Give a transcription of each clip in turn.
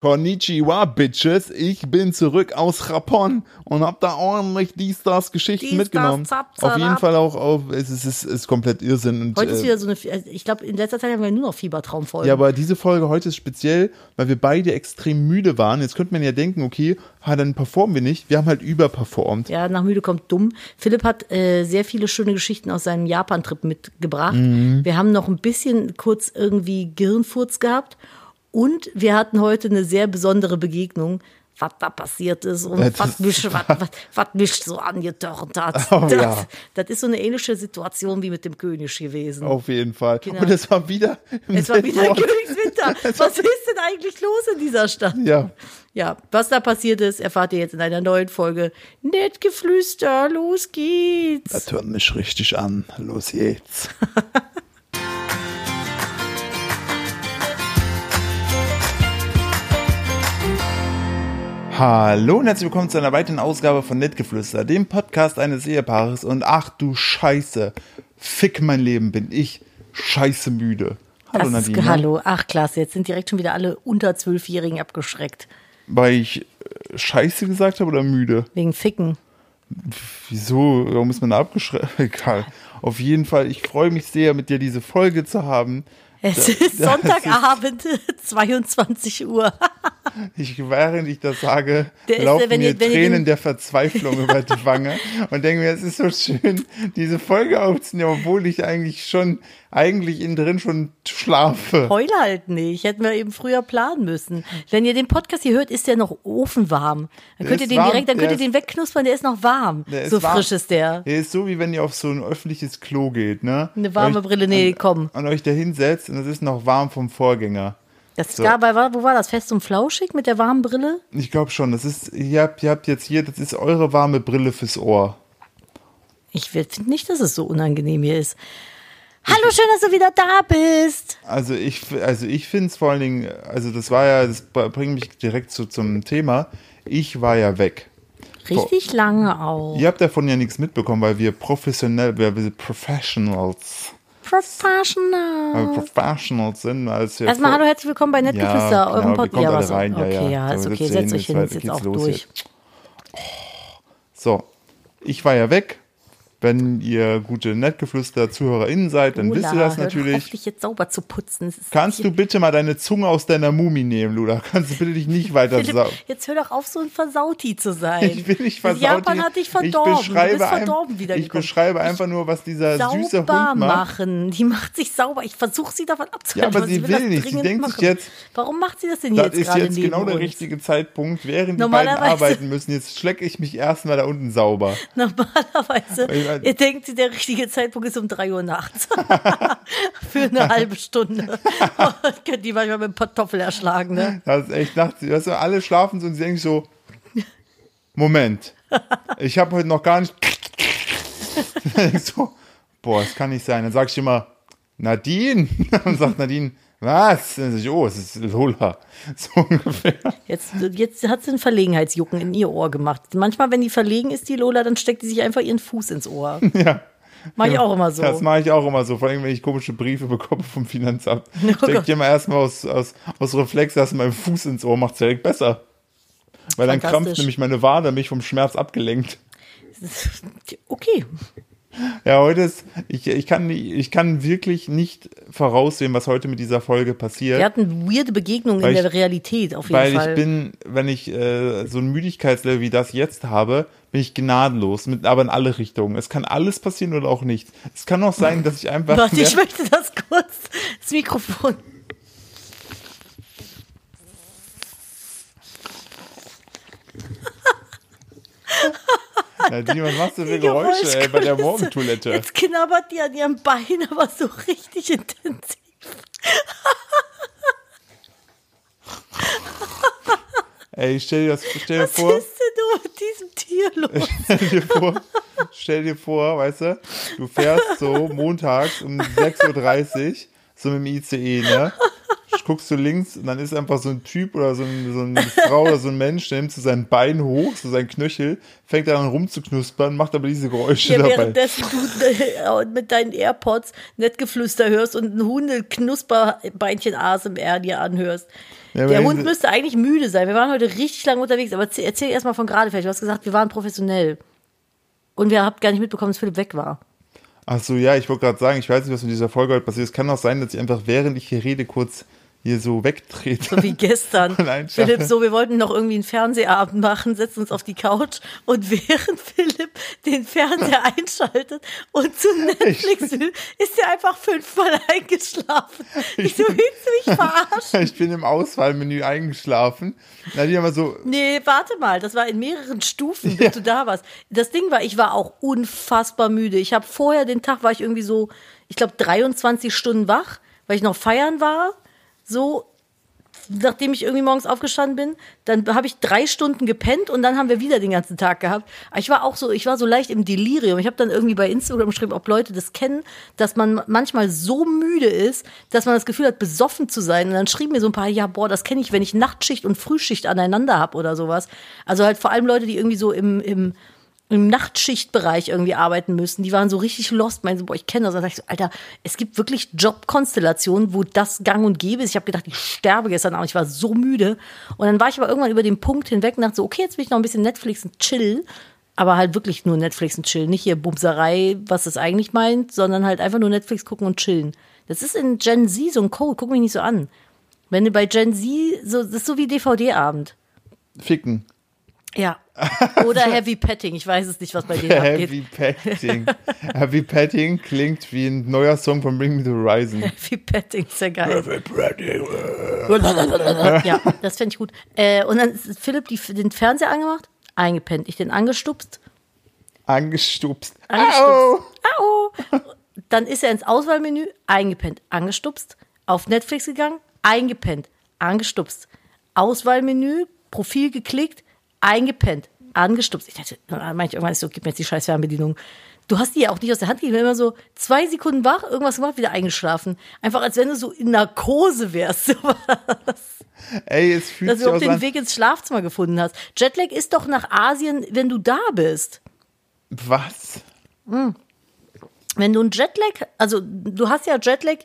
Konnichiwa, Bitches. Ich bin zurück aus Japon und hab da ordentlich die Stars Geschichten mitgenommen. das, zap, zap, auf jeden. Fall auch auf, es ist, es ist komplett Irrsinn. Und, Heute ist äh, wieder so eine, also ich glaube, in letzter Zeit haben wir nur noch Fiebertraumfolgen. ja, aber diese Folge heute ist speziell, weil wir beide extrem müde waren. Jetzt könnte man ja denken, okay, ha, dann performen wir nicht. Wir haben halt überperformt. Ja, nach müde kommt dumm. Philipp hat äh, sehr viele schöne Geschichten aus seinem Japan-Trip mitgebracht. Mhm. Wir haben noch ein bisschen kurz irgendwie Gehirnfurz gehabt und wir hatten heute eine sehr besondere Begegnung. Was da passiert ist und das- was mich, was, was, was mich so angetörnt hat. Oh, das, ja. das ist so eine ähnliche Situation wie mit dem König gewesen. Auf jeden Fall. Genau. Und es war wieder es war wieder Ort. Königswinter. Was ist denn eigentlich los in dieser Stadt? Ja. Ja, was da passiert ist, erfahrt ihr jetzt in einer neuen Folge. Nett geflüster, los geht's. Das hört mich richtig an. Los geht's. Hallo und herzlich willkommen zu einer weiteren Ausgabe von Nettgeflüster, dem Podcast eines Ehepaares. Und ach du Scheiße, fick mein Leben, bin ich scheiße müde. Hallo Das ist, Nadine. hallo, ach klasse, jetzt sind direkt schon wieder alle unter Zwölfjährigen abgeschreckt. Weil ich äh, scheiße gesagt habe oder müde? Wegen Ficken. Wieso? Warum ist man da abgeschreckt? Egal. Auf jeden Fall, ich freue mich sehr, mit dir diese Folge zu haben. Es ist Sonntagabend, 22 Uhr. Ich, während ich das sage, Der ist, laufen wenn mir Tränen der Verzweiflung über die Wange und denke mir, es ist so schön, diese Folge aufzunehmen, obwohl ich eigentlich schon, eigentlich innen drin schon schlafe. Heul halt nicht. Hätten wir eben früher planen müssen. Wenn ihr den Podcast hier hört, ist der noch ofenwarm. Dann könnt ihr den warm, direkt, dann könnt ihr den wegknuspern, der ist noch warm. Ist so warm. frisch ist der. Der ist so, wie wenn ihr auf so ein öffentliches Klo geht, ne? Eine warme Euch- Brille, nee, komm. Und euch da hinsetzt und es ist noch warm vom Vorgänger. Das So. gab, war, wo war das? Fest und flauschig mit der warmen Brille? Ich glaube schon, das ist, ihr habt, ihr habt jetzt hier, das ist eure warme Brille fürs Ohr. Ich finde nicht, dass es so unangenehm hier ist. Hallo, schön, dass du wieder da bist. Also ich, also ich finde es vor allen Dingen, also das war ja, das bringt mich direkt zu, zum Thema. Ich war ja weg. Richtig lange auch. Ihr habt davon ja nichts mitbekommen, weil wir professionell, wir wir Professionals, Professional. weil wir Professionals sind, als wir Erstmal vor- hallo, herzlich willkommen bei Nettgeflüster, Ja, eurem genau, Podcast. kommen alle was- rein, ja, okay, ja. ja, ist So, okay, setzt euch hin, jetzt auch los durch. So, ich war ja weg. Wenn ihr gute Nettgeflüster-ZuhörerInnen seid, dann wisst ihr das hör doch auf, natürlich. dich jetzt sauber zu putzen. Ist Kannst du bitte mal deine Zunge aus deiner Mumie nehmen, Luda? Kannst du bitte dich nicht weiter Philipp, saugen? jetzt hör doch auf, so ein Versauti zu sein. Ich will nicht Das versaut. Japan hat dich verdorben. Ich beschreibe, du bist ein- verdorben wieder ich beschreibe einfach nur, was dieser süße sauber Hund macht. machen. Die macht sich sauber. Ich versuche sie davon abzuhalten. Ja, aber sie das will nicht. Sie denkt sich jetzt- Warum macht sie das denn Das jetzt ist gerade jetzt neben genau der uns? richtige Zeitpunkt, während die beiden arbeiten müssen. Jetzt schlecke ich mich erstmal da unten sauber. Normalerweise, Ich mein- ihr denkt, der richtige Zeitpunkt ist um 3 Uhr nachts. Für eine halbe Stunde. Und könnt die manchmal mit einem Kartoffel erschlagen, ne? Das ist echt nachts. Weißt du, alle schlafen so und sie denken so, Moment, ich habe heute noch gar nicht. Ich so, boah, das kann nicht sein. Dann sag ich immer, Nadine. Dann sagt Nadine, was? Oh, es ist Lola. So ungefähr. Jetzt, jetzt hat sie ein Verlegenheitsjucken in ihr Ohr gemacht. Manchmal, wenn die verlegen ist, die Lola, dann steckt die sich einfach ihren Fuß ins Ohr. Ja. Mach ich auch immer so. Das mache ich auch immer so, vor allem wenn ich komische Briefe bekomme vom Finanzamt. Oh Stecke ich immer erstmal aus, aus, aus Reflex erst meinen Fuß ins Ohr, macht direkt besser. Weil dann krampft nämlich meine Wade, mich vom Schmerz abgelenkt. Okay. Ja, heute ist, ich, ich, kann, ich kann wirklich nicht voraussehen, was heute mit dieser Folge passiert. Wir hatten weirde Begegnungen Weil in der ich- Realität auf jeden weil Fall. ich bin, wenn ich äh, so ein Müdigkeitslevel wie das jetzt habe, bin ich gnadenlos, mit, aber in alle Richtungen. Es kann alles passieren oder auch nichts. Es kann auch sein, dass ich einfach. Warte, ich möchte das kurz. Das Mikrofon. Nadine, was machst du für Geräusche ey, bei der. Morgentoilette? Jetzt knabbert die an ihrem Bein, aber so richtig intensiv. Ey, stell dir das, stell dir Was vor, ist denn nur mit diesem Tier los? stell dir vor, stell dir vor, weißt du, du fährst so montags um 6.30 Uhr, so mit dem ICE, ne? Guckst du links und dann ist einfach so ein Typ oder so, ein, so eine Frau oder so ein Mensch, der nimmt so sein Bein hoch, so sein Knöchel, fängt dann an rumzuknuspern, macht aber diese Geräusche Ja, dabei. währenddessen du äh, mit deinen AirPods Nettgeflüster hörst und ein Hundeknusperbeinchen ASMR dir anhörst. Ja, Der Hund müsste eigentlich müde sein. Wir waren heute richtig lange unterwegs, aber erzähl, erzähl erst mal von gerade vielleicht. Du hast gesagt, wir waren professionell. Und wir habt gar nicht mitbekommen, dass Philipp weg war. Ach so, ja, ich wollte gerade sagen, ich weiß nicht, was mit dieser Folge heute passiert. Es kann auch sein, dass ich einfach, während ich hier rede, kurz hier so wegtrete. So wie gestern. Philipp, so, wir wollten noch irgendwie einen Fernsehabend machen, setzen uns auf die Couch und während Philipp den Fernseher einschaltet und zu Netflix will, ist er einfach fünfmal eingeschlafen. Ich so, willst du mich verarschen? Ich bin im Auswahlmenü eingeschlafen. Na, die haben wir so, Nee, warte mal, das war in mehreren Stufen, bis du da warst. Das Ding war, ich war auch unfassbar müde. Ich habe vorher den Tag war ich irgendwie so, ich glaube 23 Stunden wach, weil ich noch feiern war. So, nachdem ich irgendwie morgens aufgestanden bin, dann habe ich drei Stunden gepennt und dann haben wir wieder den ganzen Tag gehabt. Ich war auch so, ich war so leicht im Delirium. Ich habe dann irgendwie bei Instagram geschrieben, ob Leute das kennen, dass man manchmal so müde ist, dass man das Gefühl hat, besoffen zu sein. Und dann schrieben mir so ein paar, ja, boah, das kenne ich, wenn ich Nachtschicht und Frühschicht aneinander habe oder sowas. Also halt vor allem Leute, die irgendwie so im, im im Nachtschichtbereich irgendwie arbeiten müssen. Die waren so richtig lost, meinen so, boah, ich kenne das. Und dann dachte ich so, Alter, es gibt wirklich Jobkonstellationen, wo das gang und gäbe ist. Ich habe gedacht, ich sterbe gestern Abend, ich war so müde. Und dann war ich aber irgendwann über den Punkt hinweg und dachte so, okay, jetzt will ich noch ein bisschen Netflix und chill. Aber halt wirklich nur Netflix und chill. Nicht hier Bumserei, was das eigentlich meint, sondern halt einfach nur Netflix gucken und chillen. Das ist in Gen Z so ein Code, guck mich nicht so an. Wenn du bei Gen Z, so, das ist so wie DVD-Abend. ficken. Ja. Oder Heavy Petting. Ich weiß es nicht, was bei denen abgeht. Heavy Petting. Heavy Petting klingt wie ein neuer Song von Bring Me the Horizon. Heavy Petting, ist ja geil. Heavy Petting. ja, das fände ich gut. Äh, und dann ist Philipp die, den Fernseher angemacht, eingepennt. Ich den angestupst, Angestupst. Au. angestupst. Au. Dann ist er ins Auswahlmenü, eingepennt, angestupst. Auf Netflix gegangen, eingepennt, angestupst. Auswahlmenü, Profil geklickt, eingepennt, angestupst. Ich dachte, ich irgendwann so, gib mir jetzt die scheiß Fernbedienung. Du hast die ja auch nicht aus der Hand gegeben, immer so zwei Sekunden wach, irgendwas gemacht, wieder eingeschlafen. Einfach als wenn du so in Narkose wärst. Ey, es fühlt dass sich du auch den an. Weg ins Schlafzimmer gefunden hast. Jetlag ist doch nach Asien, wenn du da bist. Was? Wenn du ein Jetlag, also du hast ja Jetlag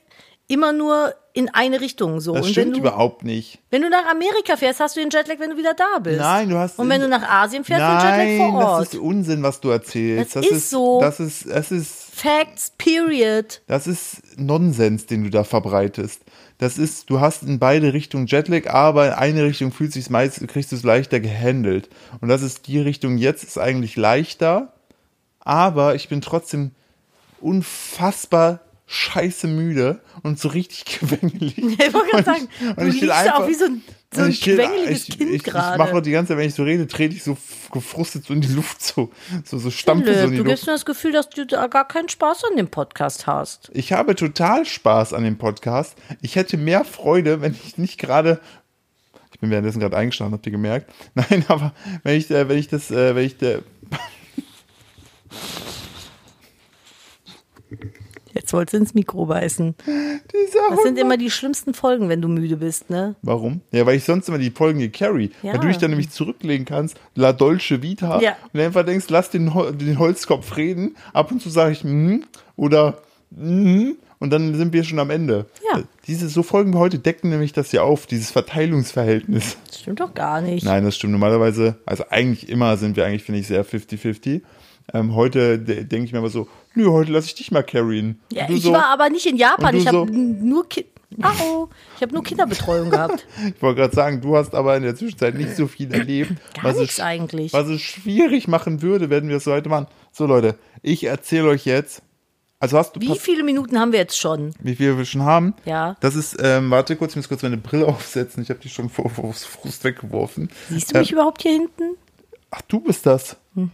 immer nur in eine Richtung so. Das und wenn stimmt du, überhaupt nicht. wenn du nach Amerika fährst, hast du den Jetlag, wenn du wieder da bist. Nein, du hast- Und wenn du nach Asien fährst, den Nein, Jetlag vor das Ort. ist Unsinn, was du erzählst. Das ist so. Das ist, das ist, Facts, period. das ist Nonsens, den du da verbreitest. Das ist, du hast in beide Richtungen Jetlag, aber in eine Richtung fühlt sich meist, kriegst du es leichter gehandelt. Und das ist die Richtung jetzt ist eigentlich leichter, aber ich bin trotzdem unfassbar scheiße müde und so richtig quengelig. Ich wollte gerade sagen, Und du ich liegst einfach- auch wie so ein, so ein quengeliges ich, Kind ich, gerade. Ich mache die ganze Zeit, wenn ich so rede, trete ich so gefrustet so in die Luft, so, so, so stampfe so in die du Luft. gibst mir das Gefühl, dass du da gar keinen Spaß an dem Podcast hast. Ich habe total Spaß an dem Podcast. Ich hätte mehr Freude, wenn ich nicht gerade. Ich bin währenddessen gerade eingeschlafen, habt ihr gemerkt? Nein, aber wenn ich, äh, wenn ich das, äh, wenn ich der. Jetzt wolltest du ins Mikro beißen. Das sind immer die schlimmsten Folgen, wenn du müde bist, ne? Warum? Ja, weil ich sonst immer die Folgen gecarry. Ja. Weil du dich dann nämlich zurücklegen kannst, La Dolce Vita, Ja. und einfach denkst, lass den, den Holzkopf reden. Ab und zu sage ich, mhm, oder, mhm, und dann sind wir schon am Ende. Ja. Diese, so Folgen wie heute decken nämlich das ja auf, dieses Verteilungsverhältnis. Das stimmt doch gar nicht. Nein, das stimmt. Normalerweise, also eigentlich immer sind wir eigentlich, finde ich, sehr 50-50. Ähm, heute de denke ich mir aber so, nö, heute lasse ich dich mal carryen. Ja, ich so, war aber nicht in Japan. Ich habe so- nur Ki Au, ich habe nur Kinderbetreuung gehabt. Ich wollte gerade sagen, du hast aber in der Zwischenzeit nicht so viel erlebt. Gar was nichts es, eigentlich. Was es schwierig machen würde, wenn wir es so heute machen. So, Leute, ich erzähle euch jetzt. Also hast du Wie viele Minuten haben wir jetzt schon? wie viel wir schon haben? Ja. Das ist, ähm, warte kurz, ich muss kurz meine Brille aufsetzen. Ich habe die schon vor, vor Frust weggeworfen. Siehst du mich überhaupt hier hinten? Ach, du bist das. Mhm.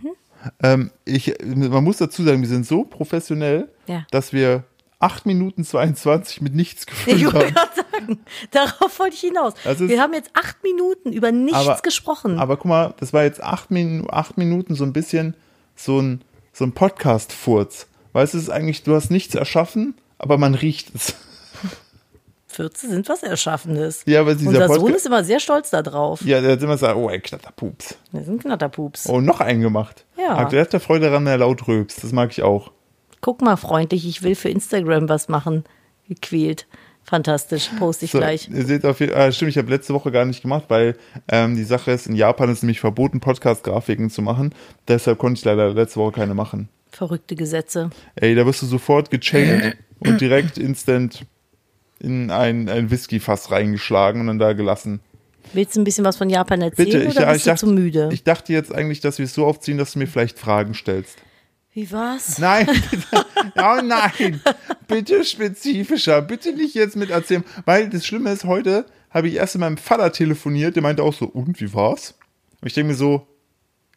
Ähm, ich, man muss dazu sagen, wir sind so professionell, Ja. dass wir 8 Minuten 22 mit nichts Ich gefüllt wollte haben. gerade sagen, darauf wollte ich hinaus. Ist- wir haben jetzt acht Minuten über nichts Aber- gesprochen. Aber guck mal, das war jetzt 8 Minuten, acht Minuten so ein bisschen so ein, so ein Podcast-Furz. Weißt du, es ist eigentlich, du hast nichts erschaffen, aber man riecht es. 14 sind was Erschaffendes. Ja, aber dieser Unser Sohn Podcast- ist immer sehr stolz darauf. Ja, der hat immer gesagt, oh, ey, Knatterpups. Wir sind Knatterpups. Oh, noch einen gemacht. Ja. Der hat der Freude daran, der laut rülpst. Das mag ich auch. Guck mal, freundlich, ich will für Instagram was machen. Gequält. Fantastisch, poste ich So, gleich. Ihr seht auf jeden Fall, stimmt, ich habe letzte Woche gar nicht gemacht, weil ähm, die Sache ist, in Japan ist nämlich verboten, Podcast-Grafiken zu machen. Deshalb konnte ich leider letzte Woche keine machen. Verrückte Gesetze. Ey, da wirst du sofort gechaint und direkt instant in ein, ein Whisky-Fass reingeschlagen und dann da gelassen. Willst du ein bisschen was von Japan erzählen Bitte, ich, oder bist ich, du zu müde? ich dachte jetzt eigentlich, dass wir es so aufziehen, dass du mir vielleicht Fragen stellst. Wie war's? Nein, bitte. Oh nein, bitte spezifischer, bitte nicht jetzt mit erzählen. Weil das Schlimme ist, heute habe ich erst mit meinem Vater telefoniert, der meinte auch so, und wie war's? Und ich denke mir so,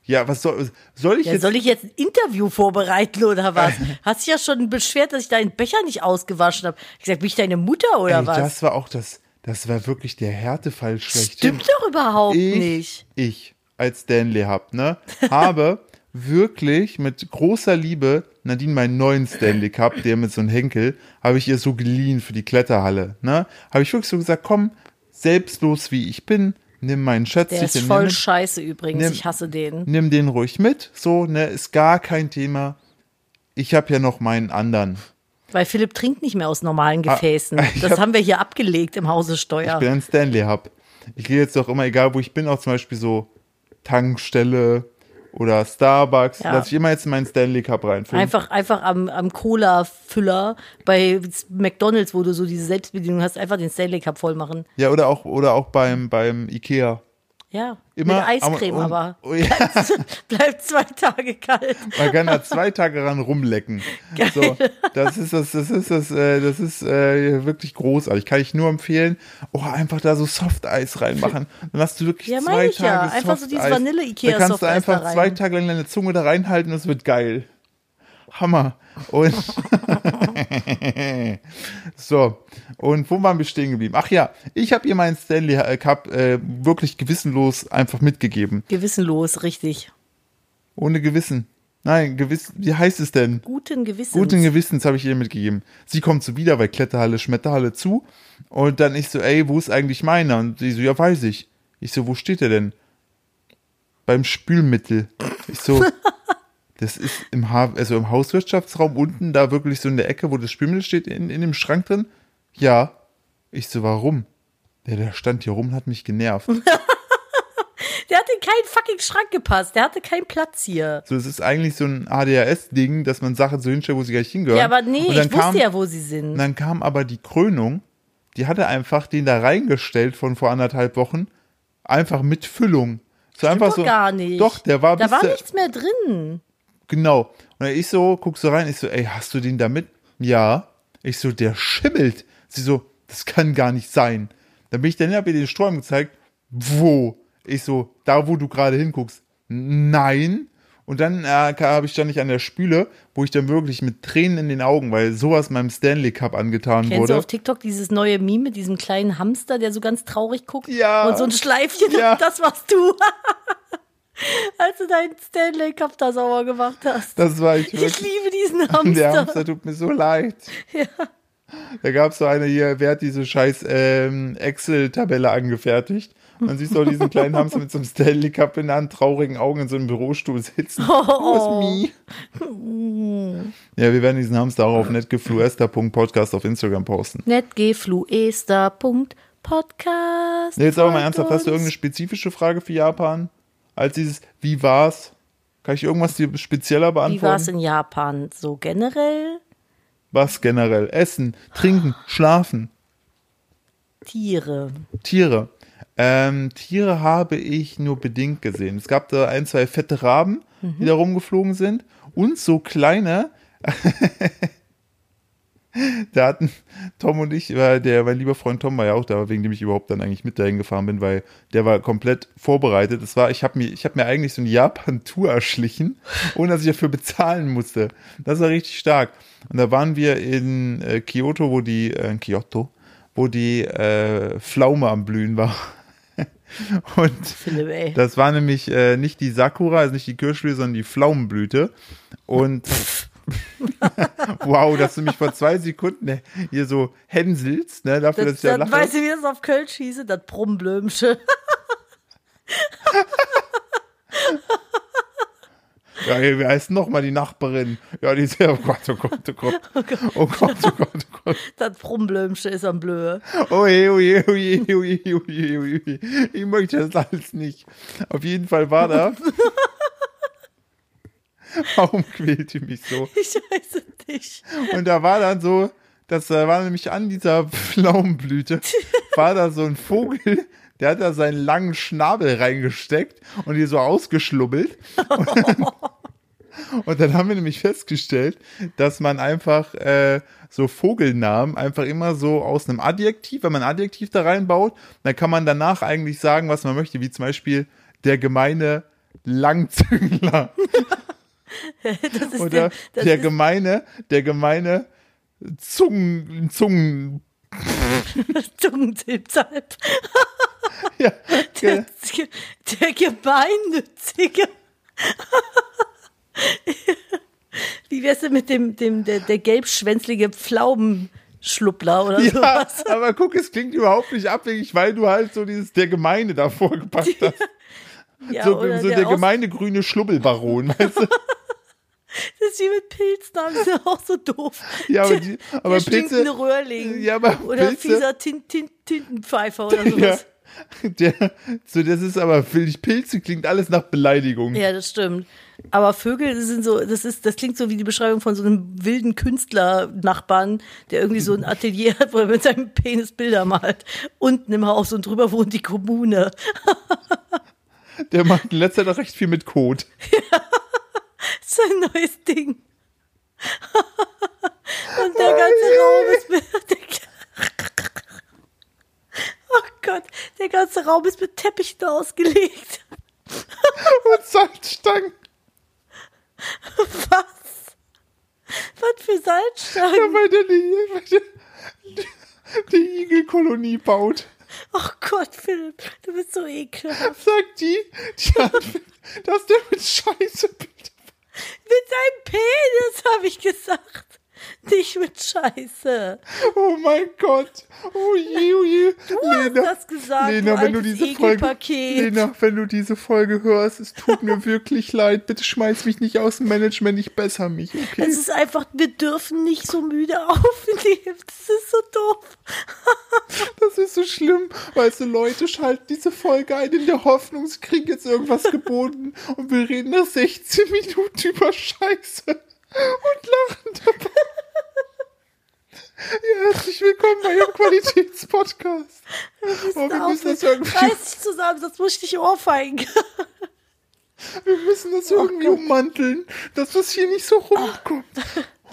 ja, was soll, soll ich Ja, jetzt. soll ich jetzt ein Interview vorbereiten oder was? Hast dich ja schon beschwert, dass ich deinen Becher nicht ausgewaschen habe. Ich gesagt, bin ich deine Mutter oder Ey, was? das war auch das, das war wirklich der Härtefall schlechthin. Stimmt doch überhaupt ich, nicht. ich als Stanley hab, ne, habe wirklich mit großer Liebe Nadine meinen neuen Stanley Cup, der mit so einem Henkel, habe ich ihr so geliehen für die Kletterhalle, ne? Habe ich wirklich so gesagt, komm, selbstlos wie ich bin, nimm meinen Schätzchen, Der ist nimm, voll mit, scheiße übrigens. Nimm- ich hasse den. nimm den ruhig mit, so, ne, ist gar kein Thema. Ich habe ja noch meinen anderen. Weil Philipp trinkt nicht mehr aus normalen Gefäßen. Ah, ich das hab- haben wir hier abgelegt im Hause Ich Steuer. bin ein Stanley Hub. Ich gehe jetzt doch immer, egal wo ich bin, auch zum Beispiel so Tankstelle oder Starbucks, Ja. lass ich immer jetzt in meinen Stanley Cup reinfüllen. Einfach, einfach am, am Cola-Füller bei McDonalds, wo du so diese Selbstbedienung hast, einfach den Stanley Cup voll machen. Ja, oder auch, oder auch beim, beim Ikea. Ja, Immer mit Eiscreme am- aber. Oh, ja, Bleibt zwei Tage kalt. man kann da zwei Tage ran rumlecken. So, das ist das, das ist das, äh, das ist äh, wirklich großartig. Kann ich nur empfehlen. Oh, einfach da so Softeis reinmachen. Dann hast du wirklich Ja, zwei meine ich ja. Tage Einfach so dieses Softeis. Vanille-Ikea Da kannst du einfach zwei Tage lang deine Zunge da reinhalten und es wird geil. Hammer. Und so, und wo waren wir stehen geblieben? Ach ja, ich habe ihr meinen Stanley äh, Cup äh, wirklich gewissenlos einfach mitgegeben. Gewissenlos, richtig. Ohne Gewissen. Nein, gewiss, wie heißt es denn? Guten Gewissens. Guten Gewissens habe ich ihr mitgegeben. Sie kommt so wieder, weil Kletterhalle, Schmetterhalle zu. Und dann ich so, ey, wo ist eigentlich meiner? Und sie so, ja, weiß ich. Ich so, wo steht der denn? Beim Spülmittel. Ich so, das ist im, ha also im Hauswirtschaftsraum unten, da wirklich so in der Ecke, wo das Spülmittel steht, in, in dem Schrank drin. Ja. Ich so, warum? Der, der stand hier rum und hat mich genervt. Der hat in keinen fucking Schrank gepasst. Der hatte keinen Platz hier. So, es ist eigentlich so ein ADHS-Ding, dass man Sachen so hinstellt, wo sie gar nicht hingehören. Ja, aber nee, ich wusste kam, ja, wo sie sind. Und dann kam aber die Krönung, die hatte einfach den da reingestellt von vor anderthalb Wochen, einfach mit Füllung. So einfach so. gar nicht. Doch, der war Da war der- nichts mehr drin. Genau. Und ich so, guck so rein, ich so, ey, hast du den da mit? Ja. Ich so, der schimmelt. Sie so, das kann gar nicht sein. Dann bin ich dann, hab ihr den Strom gezeigt. Wo? Ich so, da wo du gerade hinguckst. Nein. Und dann äh, habe ich dann nicht an der Spüle, wo ich dann wirklich mit Tränen in den Augen, weil sowas meinem Stanley Cup angetan Kennst wurde. du auf TikTok dieses neue Meme mit diesem kleinen Hamster, der so ganz traurig guckt? Ja. Und so ein Schleifchen, Ja. das warst du. Als du deinen Stanley Cup da sauber gemacht hast. Das war ich Ich wirklich. liebe diesen Der Hamster. Hamster tut mir so leid. Da gab es so eine hier, wer hat diese scheiß ähm, Excel-Tabelle angefertigt? Man sieht so diesen kleinen Hamster mit so einem Stanley Cup in der Hand, traurigen Augen in so einem Bürostuhl sitzen. Oh. me. Ja, wir werden diesen Hamster auch auf netgefluester.podcast auf Instagram posten. Netgefluester.podcast. Nee, jetzt aber mal ernsthaft, hast du irgendeine spezifische Frage für Japan? Als dieses, wie war's? Kann ich irgendwas dir spezieller Wie war es beantworten? in Japan? So generell Was generell? Essen, trinken, schlafen. Tiere. Tiere. Ähm, Tiere habe ich nur bedingt gesehen. Es gab da ein, zwei fette Raben, die da rumgeflogen sind. Und so kleine. da hatten Tom und ich, weil der, mein lieber Freund Tom war ja auch da, wegen dem ich überhaupt dann eigentlich mit dahin gefahren bin, weil der war komplett vorbereitet. Das war, ich habe mir, ich habe mir eigentlich so eine Japan-Tour erschlichen, ohne dass ich dafür bezahlen musste. Das war richtig stark. Und da waren wir in äh, Kyoto, wo die, äh, in Kyoto, wo die äh, Pflaume am Blühen war. Und Philipp, das war nämlich äh, nicht die Sakura, also nicht die Kirschblüte, sondern die Pflaumenblüte. Und wow, dass du mich vor zwei Sekunden ne, hier so hänselst, ne, dafür, dass Das, ich da dann lache. weißt du, wie das auf Kölsch hieße? Das Brummblömsche. Ja, ey, wie heißt noch mal die Nachbarin? Ja, die ist ja, oh Gott, oh Gott, oh Gott. Oh Gott, oh Gott, oh Gott. Das Brumblömsche ist am Blöhe. Oh je, oh je, oh je, oh je, oh je, oh je. Ich möchte das alles nicht. Auf jeden Fall war da. Warum quält ihr mich so? Ich weiß es nicht. Und da war dann so, das äh, war nämlich an dieser Pflaumenblüte, war da so ein Vogel, der hat da seinen langen Schnabel reingesteckt und die so ausgeschlubbelt. Und dann haben wir nämlich festgestellt, dass man einfach äh, so Vogelnamen einfach immer so aus einem Adjektiv, wenn man ein Adjektiv da reinbaut, dann kann man danach eigentlich sagen, was man möchte, wie zum Beispiel der gemeine Langzüngler. Oder der, der gemeine, der gemeine Zungen, Zungen, Zungenzilpzalp. ja, Der, der Gemeinnützige. Wie wär's denn mit dem, dem der, der gelbschwänzlige Pflaumenschluppler oder ja, sowas? aber guck, es klingt überhaupt nicht abwegig, weil du halt so dieses der Gemeine davor gepackt hast. Ja, so oder so der, Aus- gemeine grüne Schlubbelbaron, weißt du? Das ist wie mit Pilznamen, das ist ja auch so doof. Ja, aber, die, aber der stinkende Pilze, Röhrling. Ja, aber oder Pilze- fieser Tin, Tin, Tintenpfeifer oder ja, sowas. der, so das ist aber, finde ich, Pilze klingt alles nach Beleidigung. Ja, das stimmt. Aber Vögel sind so, das ist, das klingt so wie die Beschreibung von so einem wilden Künstler-Nachbarn, der irgendwie so ein Atelier hat, wo er mit seinem Penis Bilder malt. Unten im Haus und drüber wohnt die Kommune. Der macht in letzter Zeit recht viel mit Kot. Das ist ein neues Ding. Und der ganze Raum ist mit. Oh Gott, der ganze Raum ist mit Teppichen ausgelegt. Und Salzstangen. Was? Was für Ja, Salzstangen? weil der die, die Igelkolonie baut. Oh Gott, Philipp, du bist so ekelhaft. Sagt die, die hat, dass der mit Scheiße Bilder Mit seinem Penis, habe ich gesagt. Nicht mit Scheiße. Oh mein Gott. Oh je, oh je. Du hast das gesagt, Lena, du wenn du diese Folge. Lena, wenn du diese Folge hörst, es tut mir wirklich leid. Bitte schmeiß mich nicht aus dem Management, ich besser mich, okay? Es ist einfach, wir dürfen nicht so müde aufnehmen. Das ist so doof. Das ist so schlimm. Weißt du, Leute schalten diese Folge ein in der Hoffnung, sie kriegen jetzt irgendwas geboten und wir reden nach 16 Minuten über Scheiße und lachen dabei. Ja, herzlich willkommen bei Ihrem Qualitätspodcast. Oh, wir müssen das irgendwie, Reiß dich zusammen, sonst muss ich dich ohrfeigen. wir müssen das irgendwie ummanteln, dass das hier nicht so rumkommt.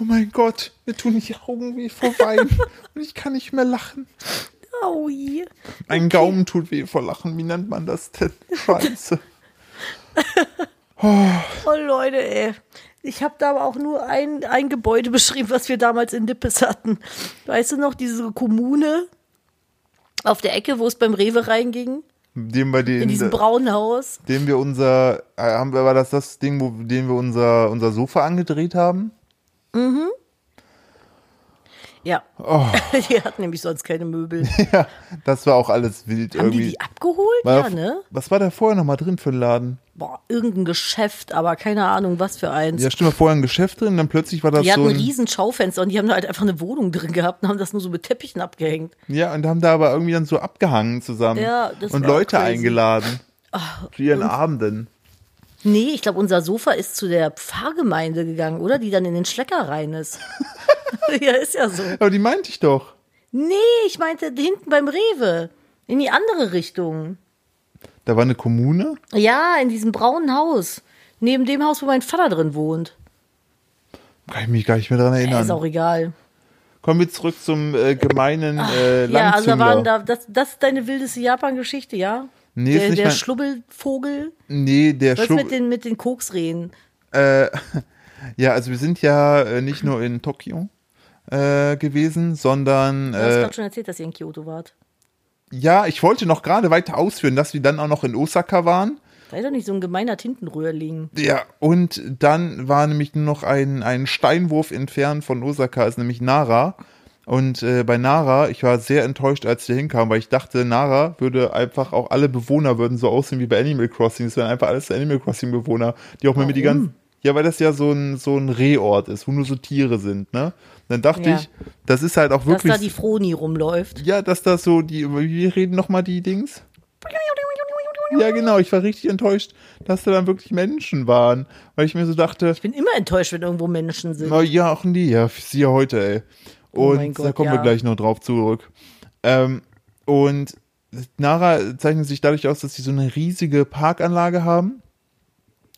Oh mein Gott, mir tun die Augen weh vor Weinen und ich kann nicht mehr lachen. Aui. Ein Gaumen tut weh vor Lachen. Wie nennt man das denn? Scheiße. Oh Leute, ey. Ich habe da aber auch nur ein, ein Gebäude beschrieben, was wir damals in Nippes hatten. Weißt du noch, diese Kommune auf der Ecke, wo es beim Rewe reinging? Dem bei den, In diesem braunen Haus. dem wir unser, äh, haben wir, war das das Ding, wo, dem wir unser, unser Sofa angedreht haben? Ja. Oh. Die hatten nämlich sonst keine Möbel. ja, das war auch alles wild Haben die irgendwie. die abgeholt? War Ja, ne? Was war da vorher nochmal drin für ein Laden? Boah, irgendein Geschäft, aber keine Ahnung, was für eins. Ja, stimmt, war vorher ein Geschäft drin, dann plötzlich war das die so hatten ein riesen Schaufenster und die haben da halt einfach eine Wohnung drin gehabt und haben das nur so mit Teppichen abgehängt. Ja, und haben da aber irgendwie dann so abgehangen zusammen. Ja, das und Leute crazy. eingeladen. zu ihren Abenden. Nee, ich glaube, unser Sofa ist zu der Pfarrgemeinde gegangen, oder? Die dann in den Schlecker rein ist. ja, ist ja so. Aber die meinte ich doch. Nee, ich meinte hinten beim Rewe. In die andere Richtung. Da war eine Kommune. Ja, in diesem braunen Haus. Neben dem Haus, wo mein Vater drin wohnt. Kann ich mich gar nicht mehr dran Äh, erinnern. ist auch egal. Kommen wir zurück zum äh, gemeinen äh, Ja, also da waren da, das, das ist deine wildeste Japan-Geschichte, ja? Nee, der der mein- Schlubbelvogel. Nee, der Was Schub. mit den, mit den Koksrehen? Äh, ja, also wir sind ja äh, nicht nur in Tokio äh, gewesen, sondern Du hast äh, gerade schon erzählt, dass ihr in Kyoto wart. ja, ich wollte noch gerade weiter ausführen, dass wir dann auch noch in Osaka waren. Da ist doch nicht so ein gemeiner Tintenröhrling. Ja, und dann war nämlich nur noch ein, ein Steinwurf entfernt von Osaka, ist nämlich Nara. Und äh, bei Nara, ich war sehr enttäuscht, als hier hinkam, weil ich dachte, Nara würde einfach auch alle Bewohner würden so aussehen wie bei Animal Crossing. Es wären einfach alles Animal Crossing Bewohner, die auch mit mir die ganzen. Ja, weil das ja so ein, so ein Rehort ist, wo nur so Tiere sind, ne? Dann dachte Ja. ich, das ist halt auch Dass wirklich. da die Froni rumläuft. ja, dass das so die, wie reden nochmal die Dings? Ja, genau, ich war richtig enttäuscht, dass da dann wirklich Menschen waren, weil ich mir so dachte, Ich bin immer enttäuscht, wenn irgendwo Menschen sind. na ja, ach nee, ja, siehe heute, ey. Oh Und da Gott, kommen wir ja. gleich noch drauf zurück. Ähm, und Nara zeichnet sich dadurch aus, dass sie so eine riesige Parkanlage haben.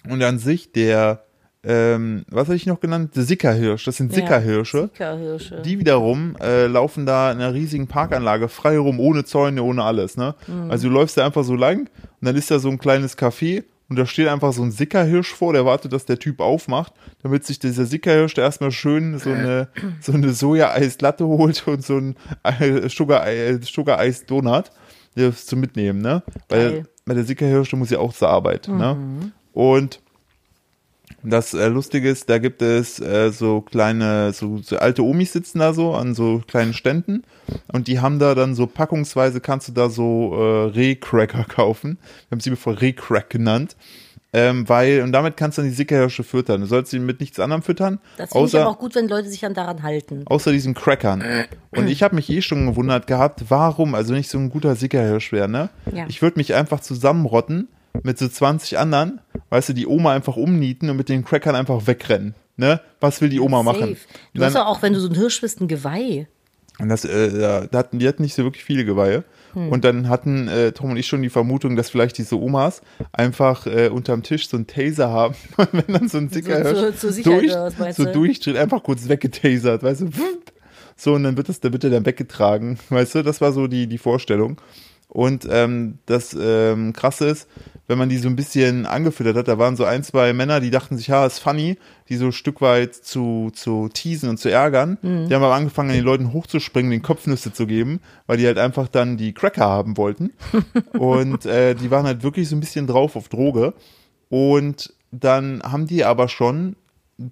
Und an sich der, ähm, was habe ich noch genannt? Der Sickerhirsch, das sind Sickerhirsche. Sickerhirsche. Die wiederum äh, laufen da in einer riesigen Parkanlage frei rum, ohne Zäune, ohne alles. Ne? Mhm. Also du läufst da einfach so lang und dann ist da so ein kleines Café und da steht einfach so ein Sickerhirsch vor, der wartet, dass der Typ aufmacht, damit sich dieser Sickerhirsch da erstmal schön so eine, so eine Soja-Eis-Latte holt und so ein äh, Sugar- äh, Sugar-Eis-Donut das zum Mitnehmen. Ne? Weil, weil der Sickerhirsch, der muss ja auch zur Arbeit. Ne? Und das äh, Lustige ist, da gibt es äh, so kleine, so, so alte Omis sitzen da so an so kleinen Ständen und die haben da dann so packungsweise kannst du da so äh, Rehcracker kaufen. Wir haben sie bevor Rehcrack genannt. Ähm, weil, und damit kannst du dann die Sickerhirsche füttern. Du sollst sie mit nichts anderem füttern, Das finde ich aber auch gut, wenn Leute sich dann daran halten. außer diesen Crackern. Und ich habe mich eh schon gewundert gehabt, warum, also nicht so ein guter Sickerhirsch wäre, ne? Ja. Ich würde mich einfach zusammenrotten mit so 20 anderen, weißt du, die Oma einfach umnieten und mit den Crackern einfach wegrennen. Ne? Was will die Oma machen? Safe. Und Du hast dann, doch auch, wenn du so ein Hirsch bist, ein Geweih. und das, äh, ja, da hatten, die hatten nicht so wirklich viele Geweihe. Hm. Und dann hatten äh, Tom und ich schon die Vermutung, dass vielleicht diese Omas einfach äh, unterm Tisch so einen Taser haben. Und wenn dann so ein Sickerhirsch zur- zur Sicherheit durch, oder was so du? durchdreht, einfach kurz weggetasert, weißt du? So, und dann wird das, dann wird er dann weggetragen. Weißt du, das war so die, die Vorstellung. Und ähm, das ähm, Krasse ist, wenn man die so ein bisschen angefüttert hat, da waren so ein, zwei Männer, die dachten sich, ja, ist funny, die so ein Stück weit zu, zu teasen und zu ärgern. Mhm. Die haben aber angefangen, an den Leuten hochzuspringen, den Kopfnüsse zu geben, weil die halt einfach dann die Cracker haben wollten. und äh, die waren halt wirklich so ein bisschen drauf auf Droge. Und dann haben die aber schon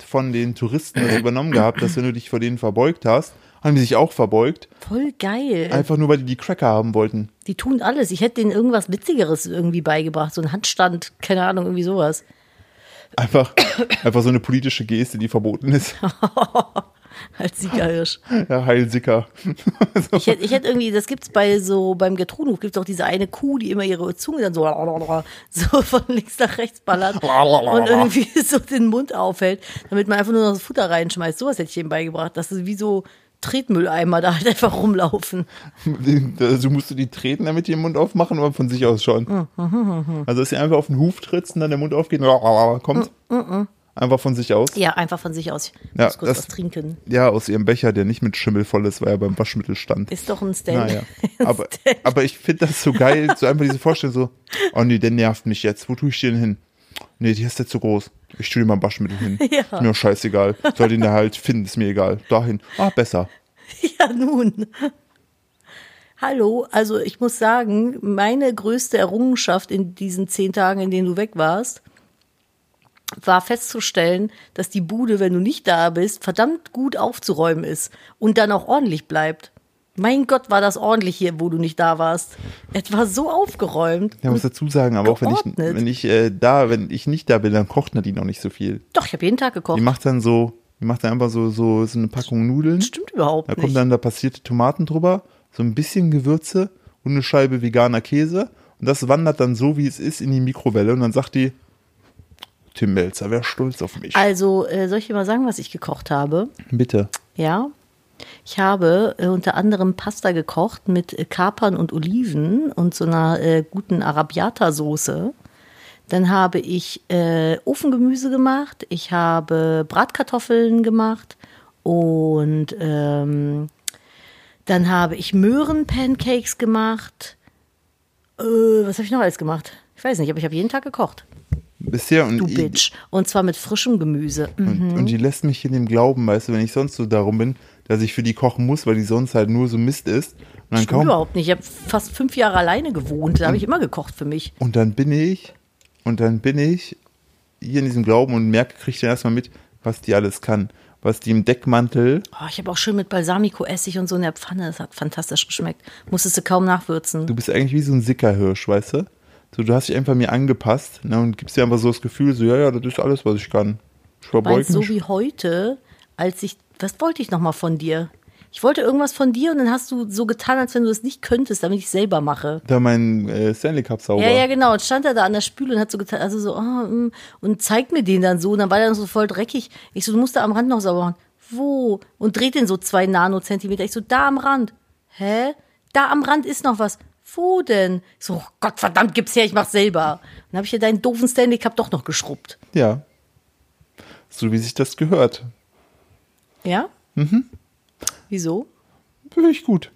von den Touristen das übernommen gehabt, dass wenn du dich vor denen verbeugt hast, haben die sich auch verbeugt, Voll geil. einfach nur weil die die Cracker haben wollten. Die tun alles. Ich hätte denen irgendwas Witzigeres irgendwie beigebracht. So ein Handstand, keine Ahnung, irgendwie sowas. Einfach, einfach so eine politische Geste, die verboten ist. Als Siegerhirsch. Ja, Heilsicker. Ich hätte, ich hätte irgendwie, das gibt's bei so, beim Gertrudhof gibt's auch diese eine Kuh, die immer ihre Zunge dann so, so von links nach rechts ballert und irgendwie so den Mund aufhält, damit man einfach nur noch das Futter reinschmeißt. Sowas hätte ich ihm beigebracht, dass sie wie so Tretmülleimer da halt einfach rumlaufen. Also musst du die treten, damit die den Mund aufmachen oder von sich aus schon? Also, dass sie einfach auf den Huf trittst und dann der Mund aufgeht und kommt. Einfach von sich aus. Ja, einfach von sich aus. Ich Ja, muss kurz das- was trinken. Ja, aus ihrem Becher, der nicht mit Schimmel voll ist, weil er beim Waschmittel stand. Ist doch ein Stand. Naja. Aber, aber ich finde das so geil, so einfach diese Vorstellung so, oh nee, der nervt mich jetzt. Wo tue ich den hin? Nee, die ist jetzt zu groß. Ich tue dir mal ein Waschmittel hin. Ja. Ist mir doch scheißegal. Soll den da halt finden, ist mir egal. Dahin. Ah, besser. Ja, nun. Hallo, also ich muss sagen, meine größte Errungenschaft in diesen zehn Tagen, in denen du weg warst, war festzustellen, dass die Bude, wenn du nicht da bist, verdammt gut aufzuräumen ist und dann auch ordentlich bleibt. Mein Gott, war das ordentlich hier, wo du nicht da warst. Es war so aufgeräumt. Ich muss dazu sagen, aber auch wenn ich, Geordnet. wenn ich äh, da, wenn ich nicht da bin, dann kocht Nadine auch nicht so viel. Doch, ich habe jeden Tag gekocht. Die macht dann so, die macht dann einfach so, so, so eine Packung Nudeln. Stimmt überhaupt Da kommen nicht. dann da passierte Tomaten drüber, so ein bisschen Gewürze und eine Scheibe veganer Käse. Und das wandert dann so, wie es ist, in die Mikrowelle. Und dann sagt die, Tim Melzer wäre stolz auf mich. Also, äh, soll ich dir mal sagen, was ich gekocht habe? Bitte. Ja. Ich habe äh, unter anderem Pasta gekocht mit äh, Kapern und Oliven und so einer äh, guten Arrabbiata-Soße. Dann habe ich äh, Ofengemüse gemacht. Ich habe Bratkartoffeln gemacht. Und ähm, dann habe ich Möhren-Pancakes gemacht. Äh, was habe ich noch alles gemacht? Ich weiß nicht, aber ich habe jeden Tag gekocht. Bisher und, Du Bitch. Und zwar mit frischem Gemüse. und, und die lässt mich in dem Glauben, weißt du, wenn ich sonst so darum bin, dass ich für die kochen muss, weil die sonst halt nur so Mist ist. Und dann kaum, überhaupt nicht. Ich habe fast fünf Jahre alleine gewohnt. Da habe ich immer gekocht für mich. Und dann bin ich, und dann bin ich hier in diesem Glauben und merke, kriege ich dann erstmal mit, was die alles kann. Was die im Deckmantel, Oh, ich habe auch schön mit Balsamico-Essig und so in der Pfanne. Das hat fantastisch geschmeckt. Musstest du kaum nachwürzen. du bist eigentlich wie so ein Sickerhirsch, weißt du? So, du hast dich einfach mir angepasst ne, und gibst dir einfach so das Gefühl, so, ja, ja, das ist alles, was ich kann. Ich verbeuge Meinst so wie heute, als ich, was wollte ich nochmal von dir? Ich wollte irgendwas von dir und dann hast du so getan, als wenn du das nicht könntest, damit ich selber mache. Da mein äh, Stanley Cup sauber. Ja, ja, genau. Und stand er da an der Spüle und hat so getan, also so, mm, und zeigt mir den dann so. Und dann war der dann so voll dreckig. Ich so, du musst da am Rand noch sauber machen. Wo? Und dreht den so zwei Nanozentimeter. Ich so, da am Rand. Hä? Da am Rand ist noch was. Wo denn? Ich so, oh Gott verdammt, gib's her, ich mach's selber. Dann habe ich ja deinen doofen Stanley Cup doch noch geschrubbt. ja. So wie sich das gehört. Ja? Mhm. Wieso? Wirklich gut.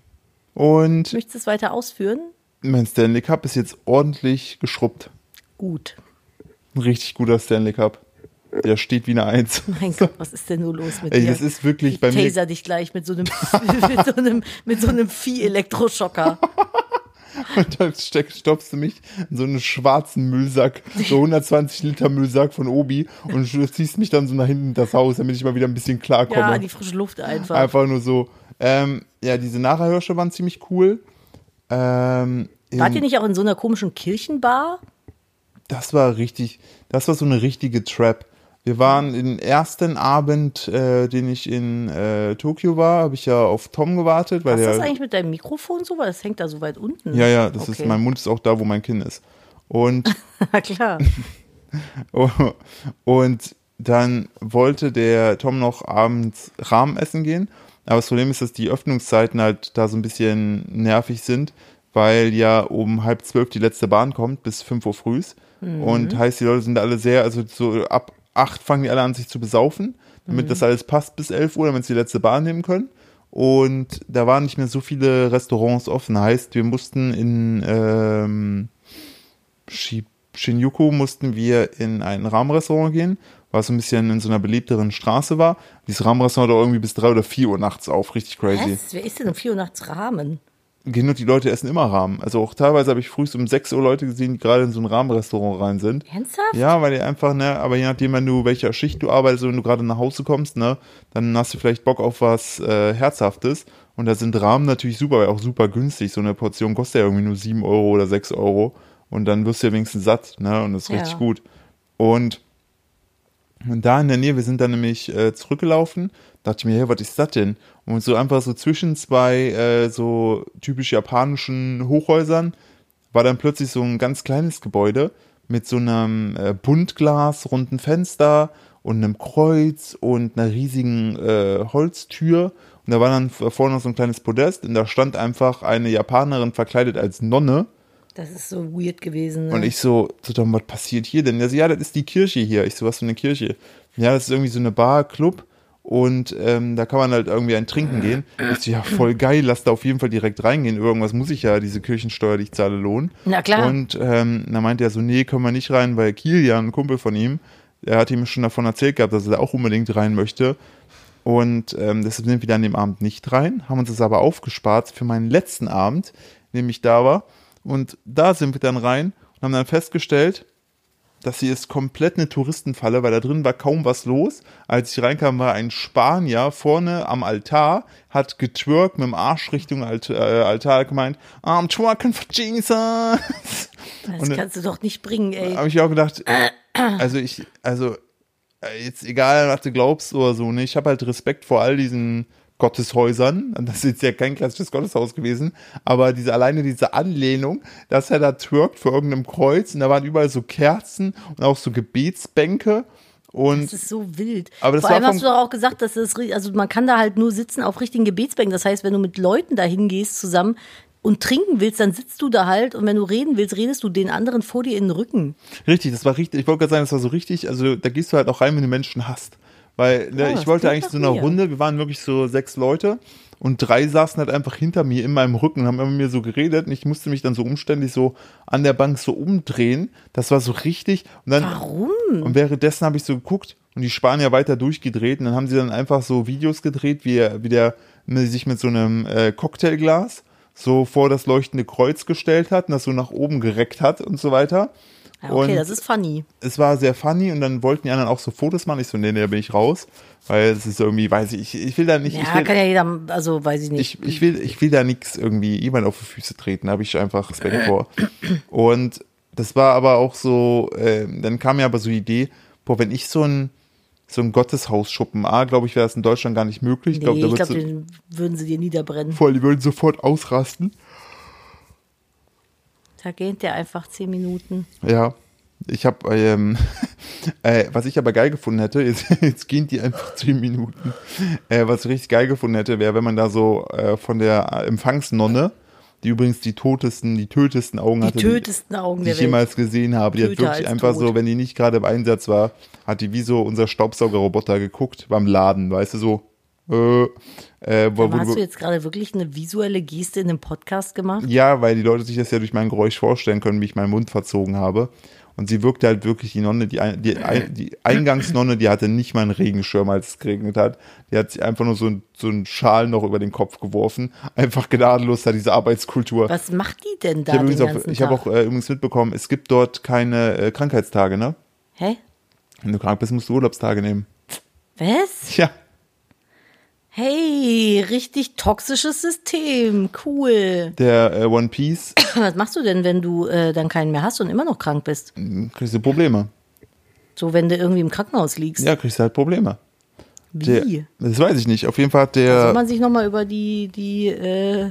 Und Möchtest du es weiter ausführen? mein Stanley Cup ist jetzt ordentlich geschrubbt. Gut. Ein richtig guter Stanley Cup. Der steht wie eine Eins. Mein Gott, was ist denn nur los mit Ey, dir? das ist wirklich ich bei mir- taser dich gleich mit so einem, mit so einem, mit so einem Vieh-Elektroschocker. Und dann steck, stopfst du mich in so einen schwarzen Müllsack, so 120 Liter Müllsack von Obi und ziehst mich dann so nach hinten in das Haus, damit ich mal wieder ein bisschen klarkomme. Ja, die frische Luft einfach. Einfach nur so. Ähm, ja, diese Nachherhirsche waren ziemlich cool. Ähm, Wart ihr nicht auch in so einer komischen Kirchenbar? das war richtig, das war so eine richtige Trap. Wir waren den ersten Abend, äh, den ich in äh, Tokio war, habe ich ja auf Tom gewartet, weil Was ist das eigentlich mit deinem Mikrofon so? Weil das hängt da so weit unten. ja ja, das Okay. ist mein Mund ist auch da, wo mein Kinn ist. Und Na klar. und dann wollte der Tom noch abends Rahmen essen gehen. Aber das Problem ist, dass die Öffnungszeiten halt da so ein bisschen nervig sind, weil ja um halb zwölf die letzte Bahn kommt, bis fünf Uhr frühs. Und heißt, die Leute sind alle sehr, also so ab acht fangen die alle an, sich zu besaufen, damit das alles passt bis elf Uhr, damit sie die letzte Bahn nehmen können. Und da waren nicht mehr so viele Restaurants offen. Heißt, wir mussten in ähm, Shi- Shinjuku mussten wir in ein Rahmenrestaurant gehen, was so ein bisschen in so einer beliebteren Straße war. Dieses Rahmenrestaurant hat auch irgendwie bis drei oder vier Uhr nachts auf, richtig crazy. Was? Wer ist denn um 4 Uhr nachts Rahmen? Gehen und die Leute essen immer Rahmen. Also auch teilweise habe ich frühst um 6 Uhr Leute gesehen, die gerade in so ein Rahmenrestaurant rein sind. Ernsthaft? Ja, weil die einfach, ne, aber je nachdem, wenn du welcher Schicht du arbeitest, wenn du gerade nach Hause kommst, ne, dann hast du vielleicht Bock auf was äh, Herzhaftes. Und da sind Rahmen natürlich super, weil auch super günstig. So eine Portion kostet ja irgendwie nur 7 Euro oder 6 Euro. Und dann wirst du ja wenigstens satt, ne? Und das ist Ja. richtig gut. Und, und da in der Nähe, wir sind dann nämlich äh, zurückgelaufen, dachte ich mir, hey, was ist das denn? Und so einfach so zwischen zwei äh, so typisch japanischen Hochhäusern war dann plötzlich so ein ganz kleines Gebäude mit so einem äh, Buntglas, runden Fenster und einem Kreuz und einer riesigen äh, Holztür. Und da war dann vorne noch so ein kleines Podest und da stand einfach eine Japanerin verkleidet als Nonne. Das ist so weird gewesen. Ne? Und ich so, so dann, was passiert hier denn? Der so, ja, das ist die Kirche hier. Ich so, was für eine Kirche? Ja, das ist irgendwie so eine Bar, Club. Und ähm, da kann man halt irgendwie ein Trinken gehen. Ich so, ja, voll geil, lass da auf jeden Fall direkt reingehen. Irgendwas muss ich ja diese Kirchensteuer, die ich zahle, lohnen. Na klar. Und ähm, dann meinte er so, nee, können wir nicht rein, weil Kilian, ein Kumpel von ihm, er hat ihm schon davon erzählt gehabt, dass er da auch unbedingt rein möchte. Und ähm, deshalb sind wir dann an dem Abend nicht rein, haben uns das aber aufgespart für meinen letzten Abend, in dem ich da war. Und da sind wir dann rein und haben dann festgestellt, dass hier ist komplett eine Touristenfalle, weil da drin war kaum was los. Als ich reinkam, war ein Spanier vorne am Altar, hat getwerkt mit dem Arsch Richtung Alt, äh, Altar gemeint, I'm twerking for Jesus. das und- kannst du doch nicht bringen, ey. habe ich auch gedacht, also ich, also äh, jetzt egal, was du glaubst oder so, ne, ich habe halt Respekt vor all diesen Gotteshäusern. Das ist ja kein klassisches Gotteshaus gewesen, aber diese alleine diese Anlehnung, dass er da twerkt vor irgendeinem Kreuz und da waren überall so Kerzen und auch so Gebetsbänke und Das ist so wild. Aber das Vor allem hast du doch auch gesagt, dass ri- also man kann da halt nur sitzen auf richtigen Gebetsbänken. Das heißt, wenn du mit Leuten da hingehst zusammen und trinken willst, dann sitzt du da halt und wenn du reden willst, redest du den anderen vor dir in den Rücken. Richtig, das war richtig, ich wollte gerade sagen, das war so richtig, also da gehst du halt auch rein, wenn du Menschen hast. Weil ne, Ja, ich wollte eigentlich so eine mir. Runde, wir waren wirklich so sechs Leute und drei saßen halt einfach hinter mir in meinem Rücken und haben immer mit mir so geredet und ich musste mich dann so umständlich so an der Bank so umdrehen. Das war so richtig. Und dann, Warum? Und währenddessen habe ich so geguckt und die Spanier weiter durchgedreht und dann haben sie dann einfach so Videos gedreht, wie er, wie der ne, sich mit so einem äh, Cocktailglas so vor das leuchtende Kreuz gestellt hat und das so nach oben gereckt hat und so weiter. Ja, okay, und das ist funny. es war sehr funny und dann wollten die anderen auch so Fotos machen. Ich so, nee, nee, da bin ich raus, weil es ist irgendwie, weiß ich, ich, ich will da nicht, ich Ja, will, kann ja jeder, also weiß ich nicht. ich, ich will, ich will da nichts irgendwie jemand auf die Füße treten, da habe ich einfach Respekt vor. Und das war aber auch so, äh, dann kam mir aber so die Idee, boah, wenn ich so ein, so ein Gotteshausschuppen. A, glaube ich, wäre das in Deutschland gar nicht möglich. Ich glaube, Nee, da ich glaube, den würden sie dir niederbrennen. voll, die würden sofort ausrasten. Da geht der einfach zehn Minuten. Ja, ich habe, ähm, äh, was ich aber geil gefunden hätte, jetzt, jetzt gehen die einfach zehn Minuten. Äh, was ich richtig geil gefunden hätte, wäre, wenn man da so äh, von der Empfangsnonne, die übrigens die totesten, die tötesten Augen Die hatte, tötesten Augen die ich Welt. jemals gesehen habe. Die hat Töter wirklich als einfach tot. so, wenn die nicht gerade im Einsatz war, hat die wie so unser Staubsaugerroboter geguckt beim Laden, weißt du, so. Äh, äh, wo, wo, hast du jetzt gerade wirklich eine visuelle Geste in einem Podcast gemacht? ja, weil die Leute sich das ja durch mein Geräusch vorstellen können, wie ich meinen Mund verzogen habe. Und sie wirkte halt wirklich, die Nonne, die, die, die Eingangsnonne, die hatte nicht mal einen Regenschirm, als es geregnet hat. Die hat sich einfach nur so, ein, so einen Schal noch über den Kopf geworfen. Einfach gnadenlos da diese Arbeitskultur. Was macht die denn da ich habe übrigens, hab auch äh, übrigens mitbekommen, es gibt dort keine äh, Krankheitstage, ne? Hä? Wenn du krank bist, musst du Urlaubstage nehmen. Was? Ja. Hey, richtig toxisches System. Cool. Der äh, One Piece, Was machst du denn, wenn du äh, dann keinen mehr hast und immer noch krank bist? kriegst du Probleme. So, wenn du irgendwie im Krankenhaus liegst. Ja, kriegst du halt Probleme. Der, Wie? das weiß ich nicht. Auf jeden Fall hat Soll der, man sich nochmal über die, die, äh,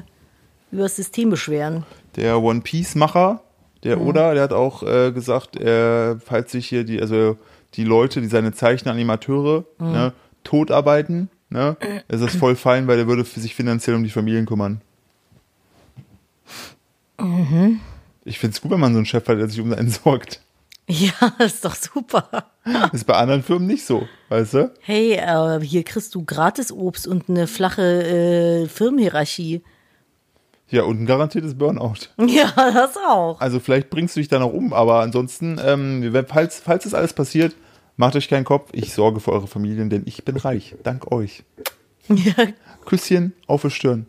über das System beschweren? der One Piece Macher, der Oda, der hat auch äh, gesagt, er, falls sich hier die, also die Leute, die seine Zeichenanimateure, ne, totarbeiten, ne, ist das voll fein, weil er würde sich finanziell um die Familien kümmern. Ich finde es gut, wenn man so einen Chef hat, der sich um einen sorgt. Ja, ist doch super. Ist bei anderen Firmen nicht so, weißt du? Hey, äh, hier kriegst du gratis Obst und eine flache äh, Firmenhierarchie. Ja, und ein garantiertes Burnout. Ja, das auch. Also vielleicht bringst du dich da noch um, aber ansonsten, ähm, falls, falls das alles passiert, macht euch keinen Kopf. Ich sorge für eure Familien, denn ich bin reich. Dank euch. Ja, Küsschen auf die Stirn.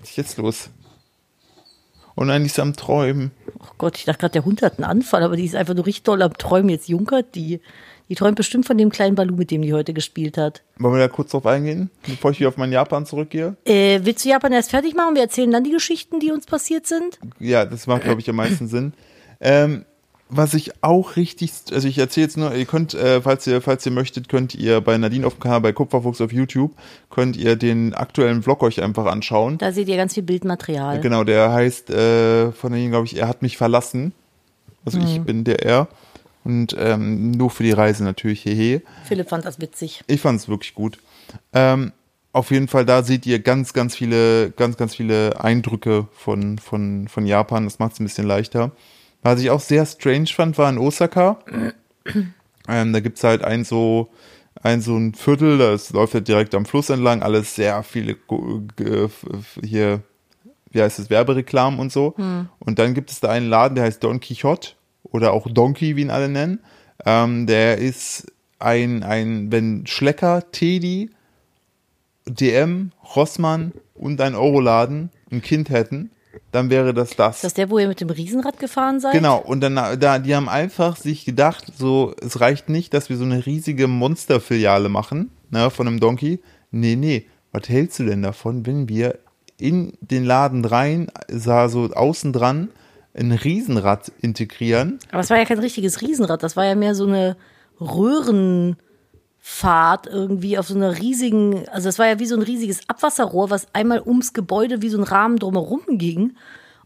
Was ist jetzt los? Oh nein, die ist am Träumen. oh Gott, ich dachte gerade, der Hund hat einen Anfall, aber die ist einfach nur richtig doll am Träumen. Jetzt junkert die. Die träumt bestimmt von dem kleinen Balu, mit dem die heute gespielt hat. Wollen wir da kurz drauf eingehen, bevor ich wieder auf mein Japan zurückgehe? Äh, willst du Japan erst fertig machen? Wir erzählen dann die Geschichten, die uns passiert sind. Ja, das macht, glaube ich, am meisten Sinn. Ähm, was ich auch richtig, also ich erzähle jetzt nur, ihr könnt, äh, falls ihr, falls ihr möchtet, könnt ihr bei Nadine auf dem Kanal, bei Kupferfuchs auf YouTube, könnt ihr den aktuellen Vlog euch einfach anschauen. Da seht ihr ganz viel Bildmaterial. Genau, der heißt äh, von Nadine, glaube ich, er hat mich verlassen. Also ich bin der er. Und ähm, nur für die Reise natürlich, hehe. Philipp fand das witzig. Ich fand es wirklich gut. Ähm, auf jeden Fall, da seht ihr ganz, ganz viele, ganz, ganz viele Eindrücke von, von, von Japan. Das macht es ein bisschen leichter. Was ich auch sehr strange fand, war in Osaka. ähm, da gibt es halt ein so, ein so ein Viertel, das läuft halt direkt am Fluss entlang, alles sehr viele hier, wie heißt es, Werbereklamen und so. Und dann gibt es da einen Laden, der heißt Don Quixote oder auch Donkey, wie ihn alle nennen. Ähm, der ist ein, ein, wenn Schlecker, Teddy, DM, Rossmann und ein Euroladen ein Kind hätten, dann wäre das das. Ist das der, wo ihr mit dem Riesenrad gefahren seid? Genau, und dann, da, die haben einfach sich gedacht, so, es reicht nicht, dass wir so eine riesige Monsterfiliale machen, ne, von einem Donkey. Nee, nee, was hältst du denn davon, wenn wir in den Laden rein, sah so außen dran, ein Riesenrad integrieren? Aber es war ja kein richtiges Riesenrad, das war ja mehr so eine Röhrenfahrt irgendwie auf so einer riesigen, also es war ja wie so ein riesiges Abwasserrohr, was einmal ums Gebäude wie so ein Rahmen drumherum ging.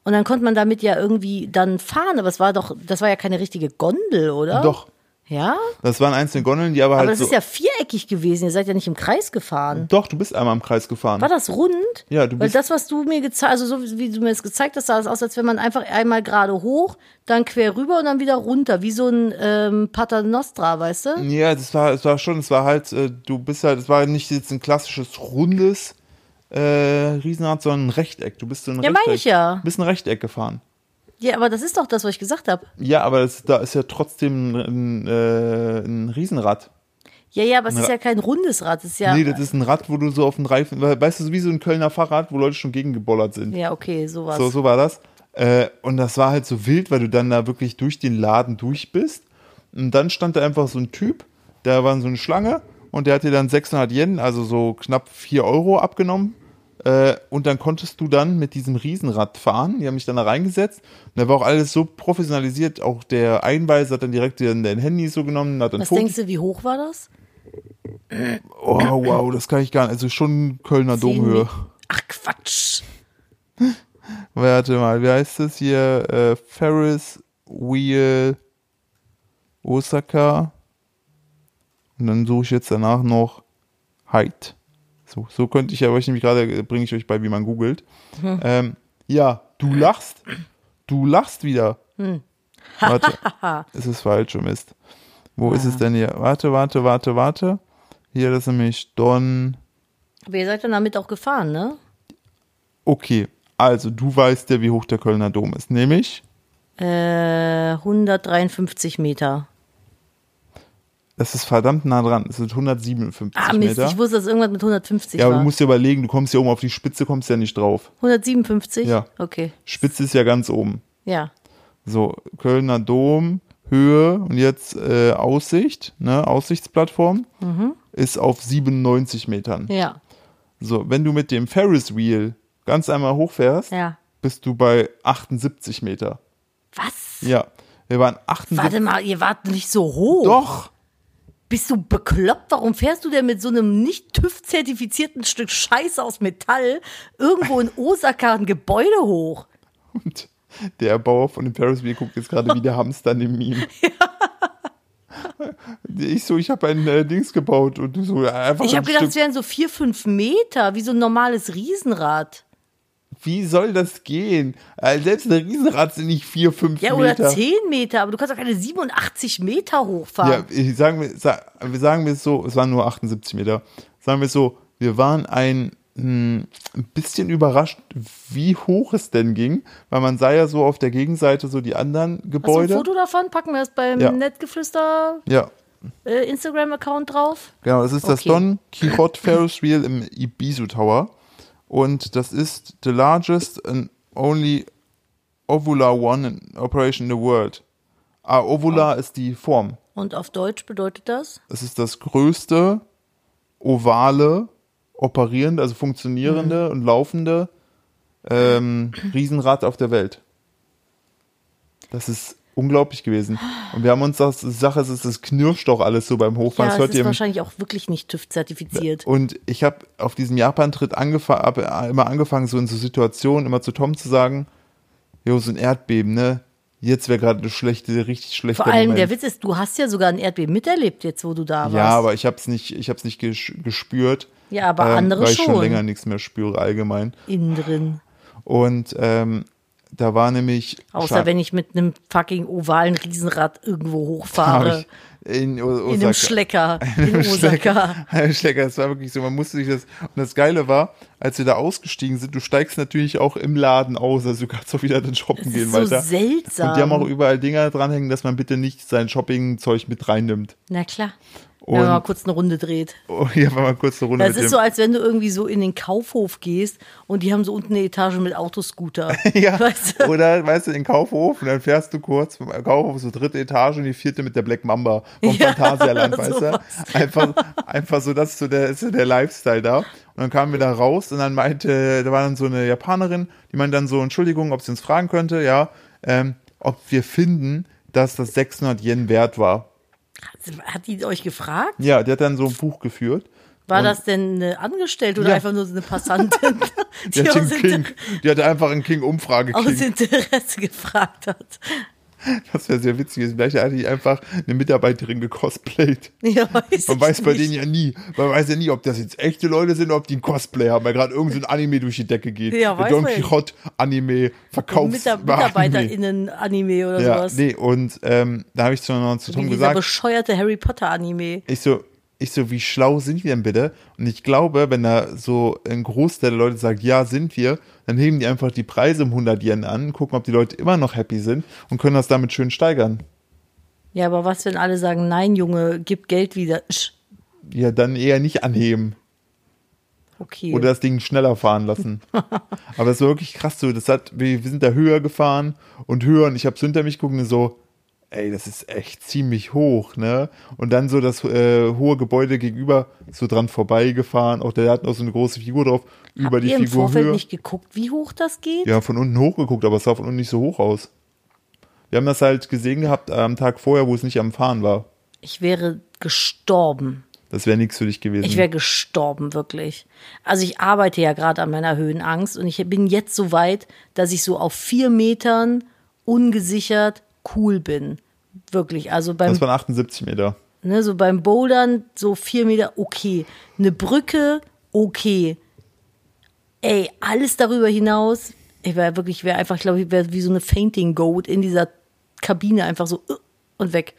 Und dann konnte man damit ja irgendwie dann fahren, aber es war doch, das war ja keine richtige Gondel, oder? Doch, Ja? das waren einzelne Gondeln, die aber, Aber halt das so. ist ja viereckig gewesen, ihr seid ja nicht im Kreis gefahren. doch, du bist einmal im Kreis gefahren. War das rund? Ja, du Weil bist- das, was du mir gezeigt, also so wie du mir das gezeigt hast, sah es aus, als wenn man einfach einmal gerade hoch, dann quer rüber und dann wieder runter, wie so ein ähm, Paternostra, weißt du? Ja, das war, es war schon, es war halt, äh, du bist halt, es war nicht jetzt ein klassisches rundes äh, Riesenrad, sondern ein Rechteck. Du bist so ein Ja, Rechteck. meine ich ja. Du bist ein Rechteck gefahren. Ja, aber das ist doch das, was ich gesagt habe. Ja, aber das, da ist ja trotzdem ein, äh, ein Riesenrad. Ja, ja, aber es ist ja kein rundes Rad, es ist ja. Nee, das ist ein Rad, wo du so auf den Reifen, weißt du, wie so ein Kölner Fahrrad, wo Leute schon gegengebollert sind. ja, okay, sowas. So, so war das. Äh, und das war halt so wild, weil du dann da wirklich durch den Laden durch bist. Und dann stand da einfach so ein Typ, der war so eine Schlange und der hat dir dann 600 Yen, also so knapp 4 Euro abgenommen Äh, und dann konntest du dann mit diesem Riesenrad fahren. Die haben mich dann da reingesetzt. Und da war auch alles so professionalisiert. Auch der Einweiser hat dann direkt den Handy so genommen. Hat dann Was Fotos- denkst du, wie hoch war das? Oh, wow, das kann ich gar nicht. Also schon Kölner Zehn Domhöhe. Ach Quatsch. Warte mal, wie heißt das hier? Äh, Ferris Wheel Osaka. Und dann suche ich jetzt danach noch Height. So, so könnte ich ja euch nämlich gerade, bringe ich euch bei, wie man googelt. Ähm, ja, du lachst. Du lachst wieder. Warte, es ist falsch, oh Mist. Wo ist es denn hier? Warte, warte, warte, warte. Hier, das ist nämlich Don. Aber ihr seid dann damit auch gefahren, ne? Okay, also du weißt ja, wie hoch der Kölner Dom ist. Nämlich, Äh, 153 Meter. Das ist verdammt nah dran. Es sind 157 Ah, Mist, Meter. ich wusste, dass irgendwas mit 150 ja, aber war. du musst dir überlegen, du kommst ja oben auf die Spitze, kommst ja nicht drauf. 157? Ja. Okay. Spitze ist ja ganz oben. Ja. So, Kölner Dom, Höhe und jetzt äh, Aussicht, ne, Aussichtsplattform, ist auf 97 Metern. Mhm. Ja. So, wenn du mit dem Ferris Wheel ganz einmal hochfährst, Ja. bist du bei 78 Meter. Was? Ja, wir waren 78. Warte mal, ihr wart nicht so hoch. Doch. Bist du bekloppt? Warum fährst du denn mit so einem nicht TÜV-zertifizierten Stück Scheiße aus Metall irgendwo in Osaka ein Gebäude hoch? Und der Bauer von dem Ferris Wheel guckt jetzt gerade wie der Hamster neben ihm. Ich so, ich habe ein äh, Dings gebaut und du so einfach Ich habe gedacht, es wären so vier, fünf Meter, wie so ein normales Riesenrad. Wie soll das gehen? Äh, selbst ein Riesenrad sind nicht vier, fünf Ja, Meter. oder zehn Meter, aber du kannst doch keine 87 Meter Ja, hochfahren. ich, sagen wir, sa- wir sagen wir es so, es waren nur 78 Meter. Sagen wir es so, wir waren ein, hm, ein bisschen überrascht, wie hoch es denn ging, weil man sah ja so auf der Gegenseite so die anderen Hast du ein Gebäude. Foto davon? Packen wir es beim Ja. Nettgeflüster Ja, äh, Instagram-Account drauf? Genau, das ist das Okay. Don Quixote Ferris Wheel im Ibizu Tower. Und das ist the largest and only ovular one in operation in the world. Ah, ovular ist die Form. Und auf Deutsch bedeutet das? Es ist das größte ovale, operierende, also funktionierende und laufende ähm, Riesenrad auf der Welt. Das ist unglaublich gewesen. Und wir haben uns das, die Sache ist, es- knirscht doch alles so beim Hochfahren. Ja, Das hört ist wahrscheinlich auch wirklich nicht TÜV-zertifiziert. und ich habe auf diesem Japan-Tritt angefa hab immer angefangen, so in so Situationen immer zu Tom zu sagen, jo, so ein Erdbeben, ne? Jetzt wäre gerade eine schlechte, richtig schlechte Vor allem, Moment. der Witz ist, du hast ja sogar ein Erdbeben miterlebt, jetzt wo du da warst. ja, aber ich habe es nicht, ich hab's nicht ges gespürt. Ja, aber andere weil ich schon schon. länger nichts mehr spüre allgemein. Innen drin. Und ähm, da war nämlich Außer Scha- wenn ich mit einem fucking ovalen Riesenrad irgendwo hochfahre. in, O- In Osaka- einem Schlecker. In Osaka. Ein Schlecker, das war wirklich so, man musste sich das, und das Geile war, als wir da ausgestiegen sind, du steigst natürlich auch im Laden aus, also du kannst auch wieder dann shoppen Das gehen ist so weiter. seltsam. Und die haben auch überall Dinger dranhängen, dass man bitte nicht sein Shoppingzeug mit reinnimmt. Na klar. Und Wenn man mal kurz eine Runde dreht. oh, hier war mal kurz eine Runde Das mit ist so, als wenn du irgendwie so in den Kaufhof gehst und die haben so unten eine Etage mit Autoscooter. ja, Weißt du? oder weißt du, in den Kaufhof und dann fährst du kurz vom Kaufhof so dritte Etage und die vierte mit der Black Mamba vom Ja, Phantasialand, weißt du? Einfach, einfach so, das ist so der, ist so der Lifestyle da. Und dann kamen wir da raus und dann meinte, da war dann so eine Japanerin, die meinte dann so, Entschuldigung, ob sie uns fragen könnte, ja, ähm, ob wir finden, dass das 600 Yen wert war. Hat die euch gefragt? Ja, die hat dann so ein Buch geführt. War Und- das denn eine Angestellte oder Ja. einfach nur so eine Passantin, Die die hat den King, die hatte einfach einen King-Umfrage aus King. Interesse gefragt hat? Das wäre sehr witzig. Vielleicht hat die einfach eine Mitarbeiterin gecosplayt. Ja, weiß Man ich weiß bei nicht. denen ja nie. Man weiß ja nie, ob das jetzt echte Leute sind oder ob die ein Cosplay haben, weil gerade irgendein so Anime durch die Decke geht. Ja, weiß Don. Quixote Anime verkaufs Mitar MitarbeiterInnen-Anime oder Ja, sowas. nee, und ähm, da habe ich zu, zu Tom dieser gesagt, bescheuerte Harry Potter-Anime. ich so, ich so, wie schlau sind wir denn bitte? Und ich glaube, wenn da so ein Großteil der Leute sagt, ja, sind wir, dann heben die einfach die Preise um 100 Yen an, gucken, ob die Leute immer noch happy sind und können das damit schön steigern. Ja, aber was, wenn alle sagen, nein, Junge, gib Geld wieder? Sch, Ja, dann eher nicht anheben. Okay. oder das Ding schneller fahren lassen. Aber es war wirklich krass so. Das hat, wir, wir sind da höher gefahren und höher und ich habe so hinter mich gucken so, ey, das ist echt ziemlich hoch, ne? Und dann so das äh, hohe Gebäude gegenüber so dran vorbeigefahren. Auch der hat noch so eine große Figur drauf, über Habt die ihr im Figur Vorfeld höher. nicht geguckt, wie hoch das geht? Ja, von unten hochgeguckt, aber es sah von unten nicht so hoch aus. Wir haben das halt gesehen gehabt am Tag vorher, wo es nicht am Fahren war. Ich wäre gestorben. Das wäre nichts für dich gewesen. Ich wäre gestorben, wirklich. Also ich arbeite ja gerade an meiner Höhenangst und ich bin jetzt so weit, dass ich so auf vier Metern ungesichert cool bin. Wirklich. Also beim das waren 78 Meter. Ne, so beim Bouldern so vier Meter, okay. Eine Brücke, okay. Ey, alles darüber hinaus, ich wäre wirklich, wäre einfach, ich glaube, ich wäre wie so eine Fainting Goat in dieser Kabine einfach so uh, und weg.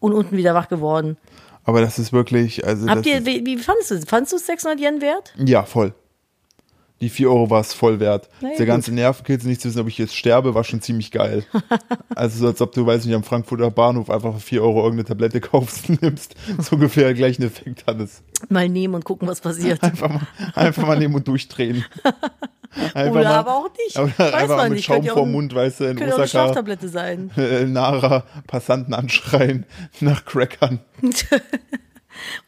Und unten wieder wach geworden. Aber das ist wirklich, also Habt ihr, wie, wie fandest du es? Fandest du es 600 Yen wert? ja, voll. Die 4 Euro war es voll wert. Na ja, Der gut. ganze Nervenkitzel, nicht zu wissen, ob ich jetzt sterbe, war schon ziemlich geil. also so, als ob du, weiß nicht, am Frankfurter Bahnhof einfach für 4 Euro irgendeine Tablette kaufst und nimmst. So ungefähr der gleichen Effekt hat es. Mal nehmen und gucken, was passiert. Einfach mal, einfach mal nehmen und durchdrehen. Einfach Oder aber auch nicht. Aber Weiß einfach man mit nicht. Schaum ein- Mund, weißt du, in Könnte auch eine Osaka. Schlaftablette sein. äh, Nara Passanten anschreien nach Crackern.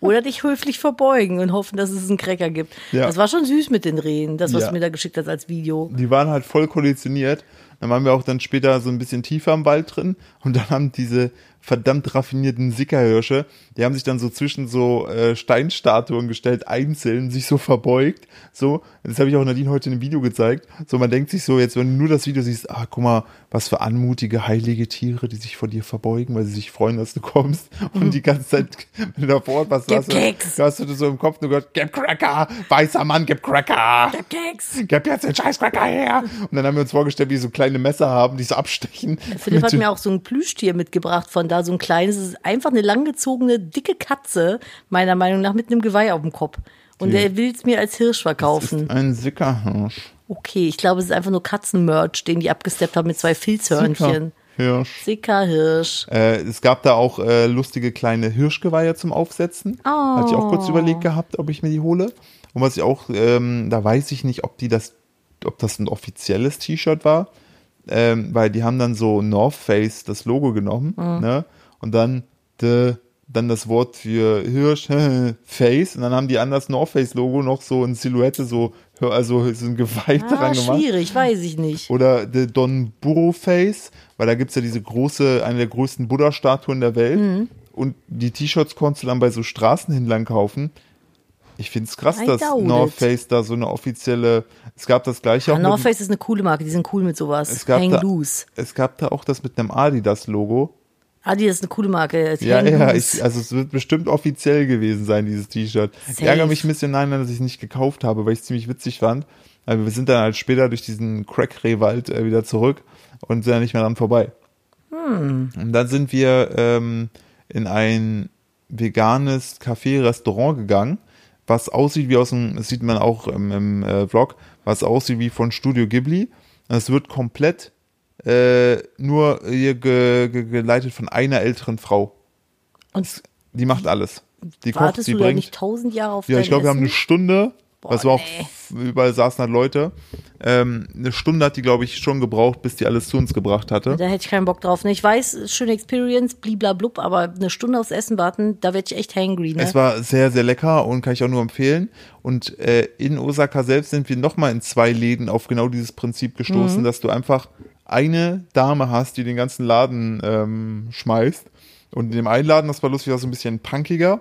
Oder dich höflich verbeugen und hoffen, dass es einen Cracker gibt. Ja. Das war schon süß mit den Rehen, das, was Ja. du mir da geschickt hast als Video. Die waren halt voll konditioniert. Dann waren wir auch dann später so ein bisschen tiefer im Wald drin und dann haben diese verdammt raffinierten Sickerhirsche, die haben sich dann so zwischen so äh, Steinstatuen gestellt, einzeln, sich so verbeugt. So, das habe ich auch Nadine heute in einem Video gezeigt. So, man denkt sich so, jetzt wenn du nur das Video siehst, ah, guck mal, was für anmutige, heilige Tiere, die sich vor dir verbeugen, weil sie sich freuen, dass du kommst. Und die ganze Zeit, wenn du da vor Ort was Gib hast, Keks. du hast du so im Kopf nur gehört, gib Cracker, weißer Mann, gib Cracker Der Keks. gib jetzt den Scheißcracker her. Und dann haben wir uns vorgestellt, wie die so kleine Messer haben, die so abstechen. Philipp hat mir auch so ein Plüschtier mitgebracht von da, so ein kleines. Es ist einfach eine langgezogene, dicke Katze, meiner Meinung nach, mit einem Geweih auf dem Kopf. Und Die- er will es mir als Hirsch verkaufen. ein Sickerhirsch. Okay, ich glaube, es ist einfach nur Katzenmerch, den die abgesteppt haben mit zwei Filzhörnchen. Sickerhirsch. Sicker Hirsch. Äh, es gab da auch äh, lustige kleine Hirschgeweihe zum Aufsetzen. Oh. Hatte ich auch kurz überlegt gehabt, ob ich mir die hole. Und was ich auch, ähm, da weiß ich nicht, ob die das, ob das ein offizielles T-Shirt war, ähm, weil die haben dann so North Face das Logo genommen, Mhm. ne? Und dann the, dann das Wort für Hirsch Face und dann haben die an das North Face Logo noch so in Silhouette so also so ein Geweih Ah, dran gemacht. schwierig, weiß ich nicht. Oder The Don Burro Face, weil da gibt's ja diese große, eine der größten Buddha-Statuen der Welt. Mhm. Und die T-Shirts konntest du dann bei so Straßenhändlern kaufen. Ich find's krass, I dass North it. Face da so eine offizielle, es gab das gleiche auch Ja, North mit, Face ist eine coole Marke, die sind cool mit sowas. es gab Hang da, loose. es gab da auch das mit einem Adidas-Logo. Adi, das ist eine coole Marke. Ja, Hang ja, ich, also es wird bestimmt offiziell gewesen sein, dieses T-Shirt. Ich ärgere mich ein bisschen nein, dass ich es nicht gekauft habe, weil ich es ziemlich witzig fand. Aber wir sind dann halt später durch diesen Crack-Rehwald äh, wieder zurück und sind dann nicht mehr dran vorbei. Hm. Und dann sind wir ähm, in ein veganes Café-Restaurant gegangen, was aussieht wie aus dem, das sieht man auch im, im äh, Vlog, was aussieht wie von Studio Ghibli. Es wird komplett äh, nur hier ge, ge, geleitet von einer älteren Frau. Und Die macht alles. Die kocht, die bringt. nicht tausend Jahre auf Ja, ich glaube, wir haben eine? Stunde. Boah, das war auch, nee. überall saßen halt Leute. Ähm, eine Stunde hat die, glaube ich, schon gebraucht, bis die alles zu uns gebracht hatte. Da hätte ich keinen Bock drauf. Ne? Ich weiß, schöne Experience, bliblablub, aber eine Stunde aufs Essen warten, da werde ich echt hangry. Ne? Es war sehr, sehr lecker und kann ich auch nur empfehlen. Und äh, in Osaka selbst sind wir nochmal in zwei Läden auf genau dieses Prinzip Mhm. gestoßen, dass du einfach eine Dame hast, die den ganzen Laden ähm, schmeißt. Und in dem einen Laden, das war lustig, war so ein bisschen punkiger.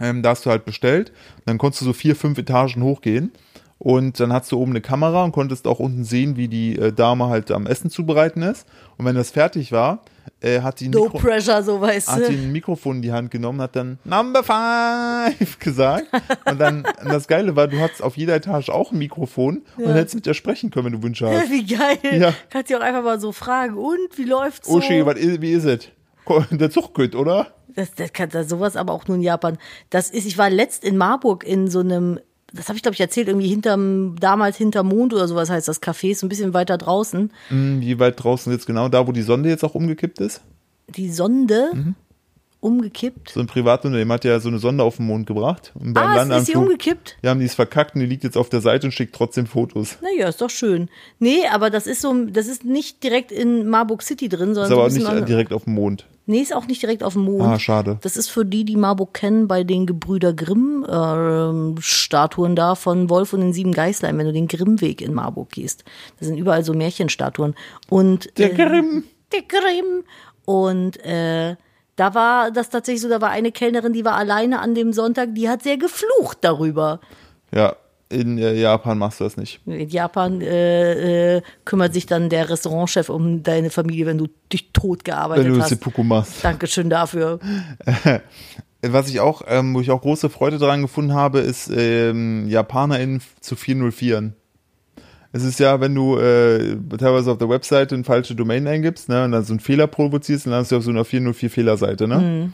Ähm, da hast du halt bestellt. Dann konntest du so vier, fünf Etagen hochgehen. Und dann hast du oben eine Kamera und konntest auch unten sehen, wie die äh, Dame halt am Essen zubereiten ist. Und wenn das fertig war, äh, hat die ein No Mikro pressure, so hat sie du. ein Mikrofon in die Hand genommen, hat dann Number Five gesagt. Und dann, und das Geile war, du hattest auf jeder Etage auch ein Mikrofon und hättest mit ihr sprechen können, wenn du Wünsche hast. Wie geil. Ja. Kannst du auch einfach mal so fragen, und wie läuft's so? Uschi, was is, wie ist es? Der Zug geht, oder? Das, das kann das sowas aber auch nur in Japan. Das ist, ich war letzt in Marburg in so einem, das habe ich glaube ich erzählt, irgendwie hinterm, damals hinterm Mond oder sowas heißt das Café, ist ein bisschen weiter draußen. Hm, Wie weit draußen jetzt genau? Da, wo die Sonde jetzt auch umgekippt ist? Die Sonde, Umgekippt? So ein Privatunternehmen hat ja so eine Sonde auf den Mond gebracht. Und beim Ah, ist, ist sie umgekippt? ja, haben die es verkackt und die liegt jetzt auf der Seite und schickt trotzdem Fotos. Naja, ist doch schön. Nee, aber das ist so, das ist nicht direkt in Marburg City drin, sondern Ist so aber auch nicht direkt auf dem Mond. Nee, ist auch nicht direkt auf dem Mond. Ah, schade. Das ist für die, die Marburg kennen, bei den Gebrüder Grimm ähm, Statuen da von Wolf und den sieben Geißlein, wenn du den Grimmweg in Marburg gehst. Das sind überall so Märchenstatuen. Und Der äh, Grimm. Der Grimm. Und äh, da war das tatsächlich so, da war eine Kellnerin, die war alleine an dem Sonntag, die hat sehr geflucht darüber. Ja, in äh, Japan machst du das nicht. In Japan äh, äh, kümmert sich dann der Restaurantchef um deine Familie, wenn du dich tot gearbeitet Wenn du hast. Seppuku machst. Dankeschön dafür. Was ich auch, ähm, wo ich auch große Freude daran gefunden habe, ist ähm, JapanerInnen zu 404. Es ist ja, wenn du äh, teilweise auf der Webseite eine falsche Domain eingibst, ne, und dann so einen Fehler provozierst, dann landest du auf so einer 404 Fehlerseite, ne?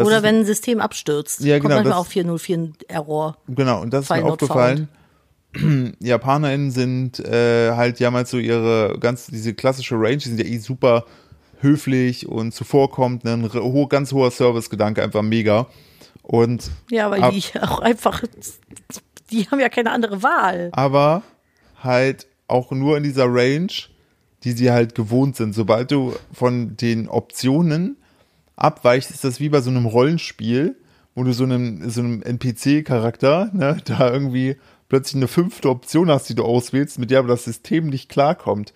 Das Oder ist, wenn ein System abstürzt. Ja, Kommt genau, manchmal das- auch 404 ein Error. Genau, und das ist mir aufgefallen. JapanerInnen sind äh, halt, haben halt so ihre ganz, diese klassische Range, die sind ja eh super höflich und zuvorkommt, ne, ein ho ganz hoher Servicegedanke, einfach mega. Und Ja, weil Ab- die auch einfach, die haben ja keine andere Wahl. aber halt auch nur in dieser Range, die sie halt gewohnt sind. Sobald du von den Optionen abweichst, ist das wie bei so einem Rollenspiel, wo du so einem, so einem NPC-Charakter, ne, da irgendwie plötzlich eine fünfte Option hast, die du auswählst, mit der aber das System nicht klarkommt.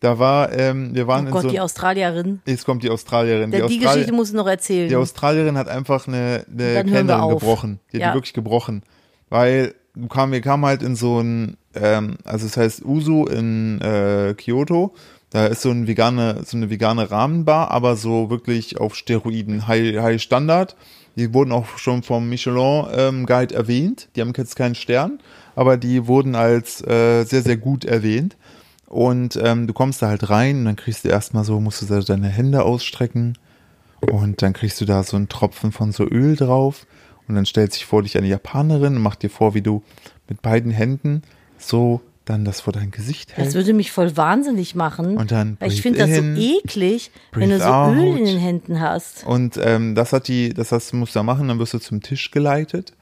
Da war, ähm, wir Oh waren in Gott, so die Australierin. jetzt kommt die Australierin. Der, die, Australi- Geschichte musst du noch erzählen. die Australierin hat einfach eine, eine Kellnerin gebrochen. Die hat Ja. die wirklich gebrochen. Weil kam, wir kamen halt in so ein, ähm, also es heißt Usu in äh, Kyoto. Da ist so, ein vegane, so eine vegane Rahmenbar, aber so wirklich auf Steroiden, High, High Standard. Die wurden auch schon vom Michelin ähm, Guide erwähnt. Die haben jetzt keinen Stern, aber die wurden als äh, sehr, sehr gut erwähnt. Und ähm, du kommst da halt rein und dann kriegst du erstmal so, musst du deine Hände ausstrecken und dann kriegst du da so einen Tropfen von so Öl drauf und dann stellt sich vor dich eine Japanerin und macht dir vor, wie du mit beiden Händen so dann das vor dein Gesicht das hältst. würde mich voll wahnsinnig machen. Und dann weil ich finde das so eklig, wenn du so Öl out. in den Händen hast. Und ähm, das hat die, das hast, musst du da machen, dann wirst du zum Tisch geleitet.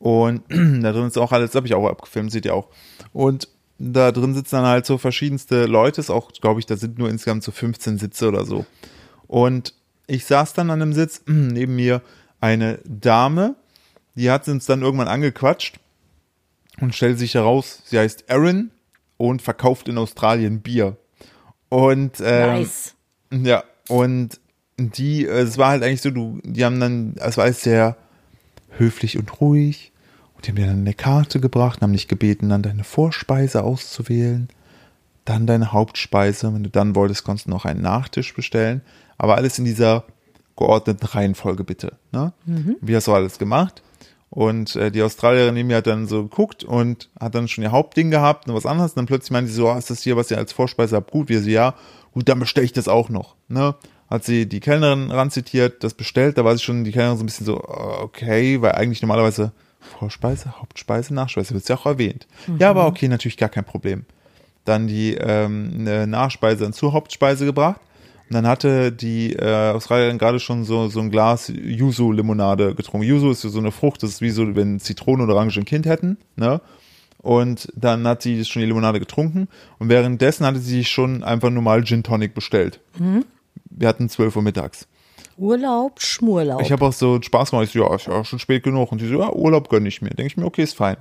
Und da drin ist auch alles, das habe ich auch abgefilmt, seht ihr auch. Und da drin sitzen dann halt so verschiedenste Leute, ist auch, glaube ich, da sind nur insgesamt so 15 Sitze oder so. Und ich saß dann an einem Sitz, neben mir eine Dame, die hat uns dann irgendwann angequatscht und stellt sich heraus, sie heißt Erin und verkauft in Australien Bier. Und ähm, Nice. ja, und die, äh, es war halt eigentlich so, du, die haben dann, es war alles sehr höflich und ruhig. Und die haben dir dann eine Karte gebracht, haben dich gebeten, dann deine Vorspeise auszuwählen, dann deine Hauptspeise. Wenn du dann wolltest, konntest du noch einen Nachtisch bestellen. Aber alles in dieser geordneten Reihenfolge bitte. Ne? Wie hast du alles gemacht? Und äh, die Australierin neben mir hat dann so geguckt und hat dann schon ihr Hauptding gehabt und was anderes. Und dann plötzlich meinte sie so, ah, ist das hier, was ihr als Vorspeise habt? Gut, wir so, ja, gut, dann bestelle ich das auch noch. Ne? Hat sie die Kellnerin ranzitiert, das bestellt, da war sie schon die Kellnerin so ein bisschen so, äh, okay, weil eigentlich normalerweise Vorspeise, Hauptspeise, Nachspeise wird ja auch erwähnt. Ja, aber okay, natürlich gar kein Problem. Dann die ähm, Nachspeise dann zur Hauptspeise gebracht. Und dann hatte die äh, Australierin gerade schon so, so ein Glas Yuzu-Limonade getrunken. Yuzu ist so eine Frucht, das ist wie so, wenn Zitrone und Orange ein Kind hätten. Ne? Und dann hat sie schon die Limonade getrunken. Und währenddessen hatte sie sich schon einfach normal Gin Tonic bestellt. Wir hatten 12 Uhr mittags. Urlaub, Schmurlaub. Ich habe auch so Spaß gemacht. Ich so, ja, ist ja schon spät genug. Und sie so, ja, Urlaub gönne ich mir. Denke ich mir, okay, ist fein.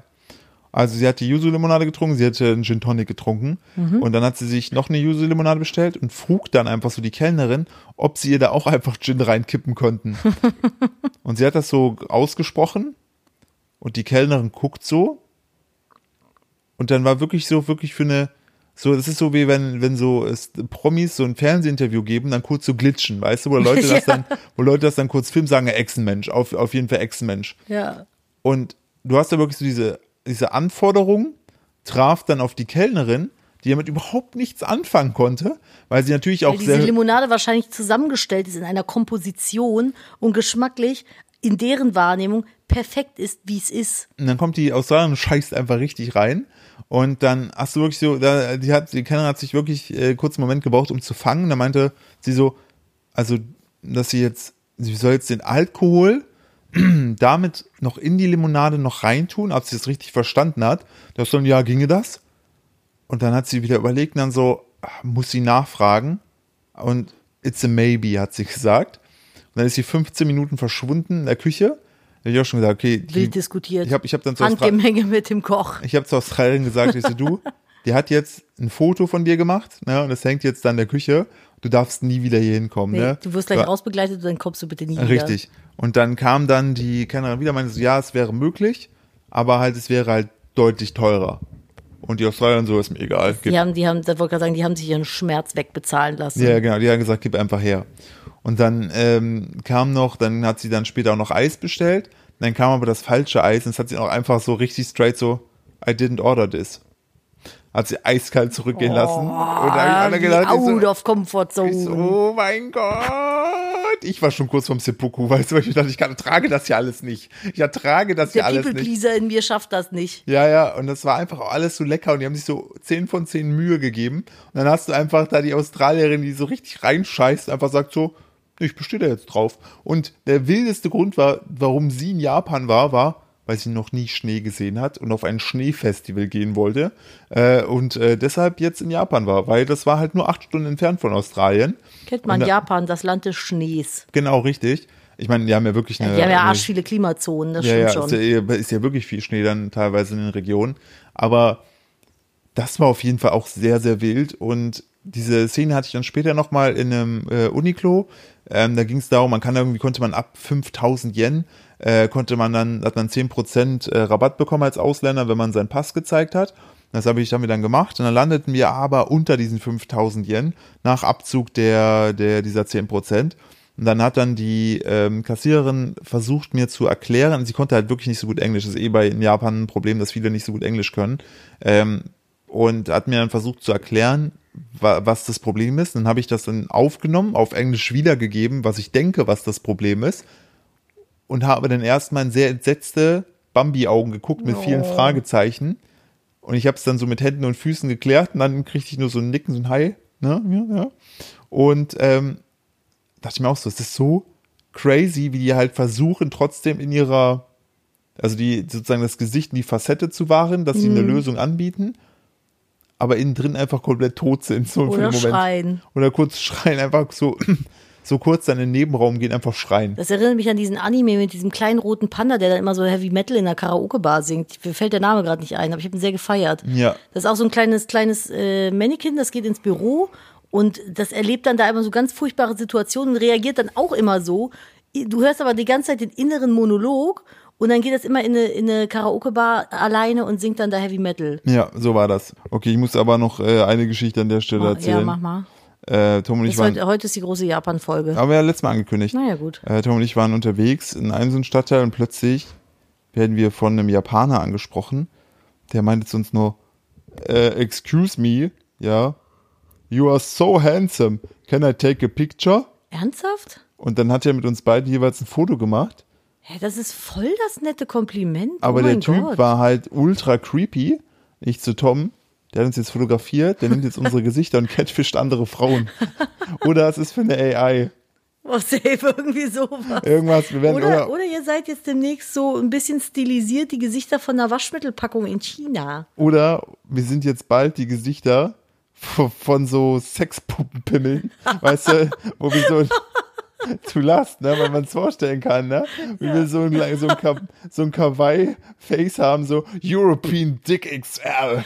Also sie hat die Yuzu-Limonade getrunken, sie hatte einen Gin Tonic getrunken und dann hat sie sich noch eine Yuzu-Limonade bestellt und frug dann einfach so die Kellnerin, ob sie ihr da auch einfach Gin reinkippen konnten. und sie hat das so ausgesprochen und die Kellnerin guckt so und dann war wirklich so, wirklich für eine, so, das ist so wie wenn, wenn so es, Promis so ein Fernsehinterview geben, dann kurz so glitschen, weißt du, wo Leute das Ja. dann, wo Leute das dann kurz filmen, sagen, Echsenmensch, auf, auf jeden Fall Echsenmensch. ja. Und du hast da wirklich so diese, diese Anforderung, traf dann auf die Kellnerin, die damit überhaupt nichts anfangen konnte, weil sie natürlich auch Weil diese. Limonade wahrscheinlich zusammengestellt ist in einer Komposition und geschmacklich in deren Wahrnehmung perfekt ist, wie es ist. Und dann kommt die Australierin und scheißt einfach richtig rein. Und dann hast du wirklich so, da, die hat, die Kellnerin hat sich wirklich äh, kurz einen Moment gebraucht, um zu fangen. Da meinte sie so, also, dass sie jetzt sie soll jetzt den Alkohol damit noch in die Limonade noch reintun, ob sie das richtig verstanden hat. Das so, ja, ginge das? Und dann hat sie wieder überlegt und dann so, ach, muss sie nachfragen. Und it's a maybe, hat sie gesagt. Und dann ist sie 15 Minuten verschwunden in der Küche. Da habe ich auch schon gesagt, okay, die, Wild diskutiert. ich habe ich hab dann zu Austra Handgemenge mit dem Koch. ich hab zu Australien gesagt, ich so, du, die hat jetzt ein Foto von dir gemacht, ne, und das hängt jetzt da in der Küche. Du darfst nie wieder hier hinkommen, Nee, ne? du wirst gleich Ja. rausbegleitet und dann kommst du bitte nie wieder. Richtig. Und dann kam dann die Kellnerin wieder, meinte so, ja, es wäre möglich, aber halt, es wäre halt deutlich teurer. Und die Australier so, ist mir egal. Gib. Die haben, die haben, da wollte ich gerade sagen, die haben sich ihren Schmerz wegbezahlen lassen. Ja, genau, die haben gesagt, gib einfach her. Und dann ähm, kam noch, dann hat sie dann später auch noch Eis bestellt. Dann kam aber das falsche Eis und es hat sie auch einfach so richtig straight so, I didn't order this. Hat sie eiskalt zurückgehen lassen. Und da hab ich gedacht, out so, of comfort zone. so, oh mein Gott. Ich war schon kurz vorm Seppuku, weißt du, weil ich dachte, ich kann, ertrage das hier alles nicht. Ich ertrage das hier Der alles nicht. People-Pleaser in mir schafft das nicht. Ja, ja, und das war einfach auch alles so lecker und die haben sich so 10 von 10 Mühe gegeben. Und dann hast du einfach da die Australierin, die so richtig reinscheißt, einfach sagt so, ich bestehe da jetzt drauf. Und der wildeste Grund war, warum sie in Japan war, war, weil sie noch nie Schnee gesehen hat und auf ein Schneefestival gehen wollte. Äh, und äh, deshalb jetzt in Japan war, weil das war halt nur acht Stunden entfernt von Australien. Kennt man da- Japan, das Land des Schnees. Genau, richtig. Ich meine, die haben ja wirklich eine. Die haben ja arsch viele Klimazonen, das ja, stimmt ja, schon. Ist ja, ist ja wirklich viel Schnee dann teilweise in den Regionen. Aber das war auf jeden Fall auch sehr, sehr wild. Und diese Szene hatte ich dann später nochmal in einem äh, Uniklo. Ähm, da ging es darum, man kann irgendwie, konnte man ab 5000 Yen, äh, konnte man dann, hat man 10% äh, Rabatt bekommen als Ausländer, wenn man seinen Pass gezeigt hat. Das habe ich, wir dann gemacht. Und dann landeten wir aber unter diesen 5000 Yen nach Abzug der, der, dieser 10%. Und dann hat dann die ähm, Kassiererin versucht mir zu erklären, sie konnte halt wirklich nicht so gut Englisch, das ist eh bei in Japan ein Problem, dass viele nicht so gut Englisch können. Ähm, und hat mir dann versucht zu erklären, wa was das Problem ist. Dann habe ich das dann aufgenommen, auf Englisch wiedergegeben, was ich denke, was das Problem ist. Und habe dann erstmal in sehr entsetzte Bambi-Augen geguckt mit vielen Fragezeichen. Und ich habe es dann so mit Händen und Füßen geklärt und dann kriegte ich nur so ein Nicken, so ein Hi. Ne? Ja, ja. Und ähm, dachte ich mir auch so, es ist so crazy, wie die halt versuchen, trotzdem in ihrer, also die sozusagen das Gesicht und die Facette zu wahren, dass sie eine Lösung anbieten, aber innen drin einfach komplett tot sind. So für Oder den Moment. schreien. Oder kurz schreien, einfach so, so kurz dann in den Nebenraum gehen, einfach schreien. Das erinnert mich an diesen Anime mit diesem kleinen roten Panda, der dann immer so Heavy Metal in der Karaoke-Bar singt. Mir fällt der Name gerade nicht ein, aber ich habe ihn sehr gefeiert. Ja. Das ist auch so ein kleines, kleines äh, Mannequin, das geht ins Büro und das erlebt dann da immer so ganz furchtbare Situationen und reagiert dann auch immer so. Du hörst aber die ganze Zeit den inneren Monolog und dann geht das immer in eine, in eine Karaoke-Bar alleine und singt dann da Heavy Metal. Ja, so war das. Okay, ich muss aber noch äh, eine Geschichte an der Stelle erzählen. Ja, mach mal. Äh, Tom und ich waren, heute, heute ist die große Japan-Folge. haben wir ja letztes Mal angekündigt. Naja, gut. Äh, Tom und ich waren unterwegs in einem so einem Stadtteil und plötzlich werden wir von einem Japaner angesprochen. Der meinte zu uns nur, äh, excuse me, ja, you are so handsome, can I take a picture? Ernsthaft? Und dann hat er mit uns beiden jeweils ein Foto gemacht. Hä, das ist voll das nette Kompliment. Aber oh der Typ Gott. war halt ultra creepy. Ich zu Tom, der hat uns jetzt fotografiert, der nimmt jetzt unsere Gesichter und catfischt andere Frauen. Oder es ist für eine AI. Oh, safe, irgendwie sowas. Irgendwas, wir werden, Oder, oder, oder ihr seid jetzt demnächst so ein bisschen stilisiert, die Gesichter von einer Waschmittelpackung in China. oder wir sind jetzt bald die Gesichter von, von so Sexpuppenpimmeln, weißt du, wo wir so, du lachst, ne, weil man es vorstellen kann, ne, wie wir so ein, so ein, Ka- so ein Kawaii-Face haben, so European Dick XL.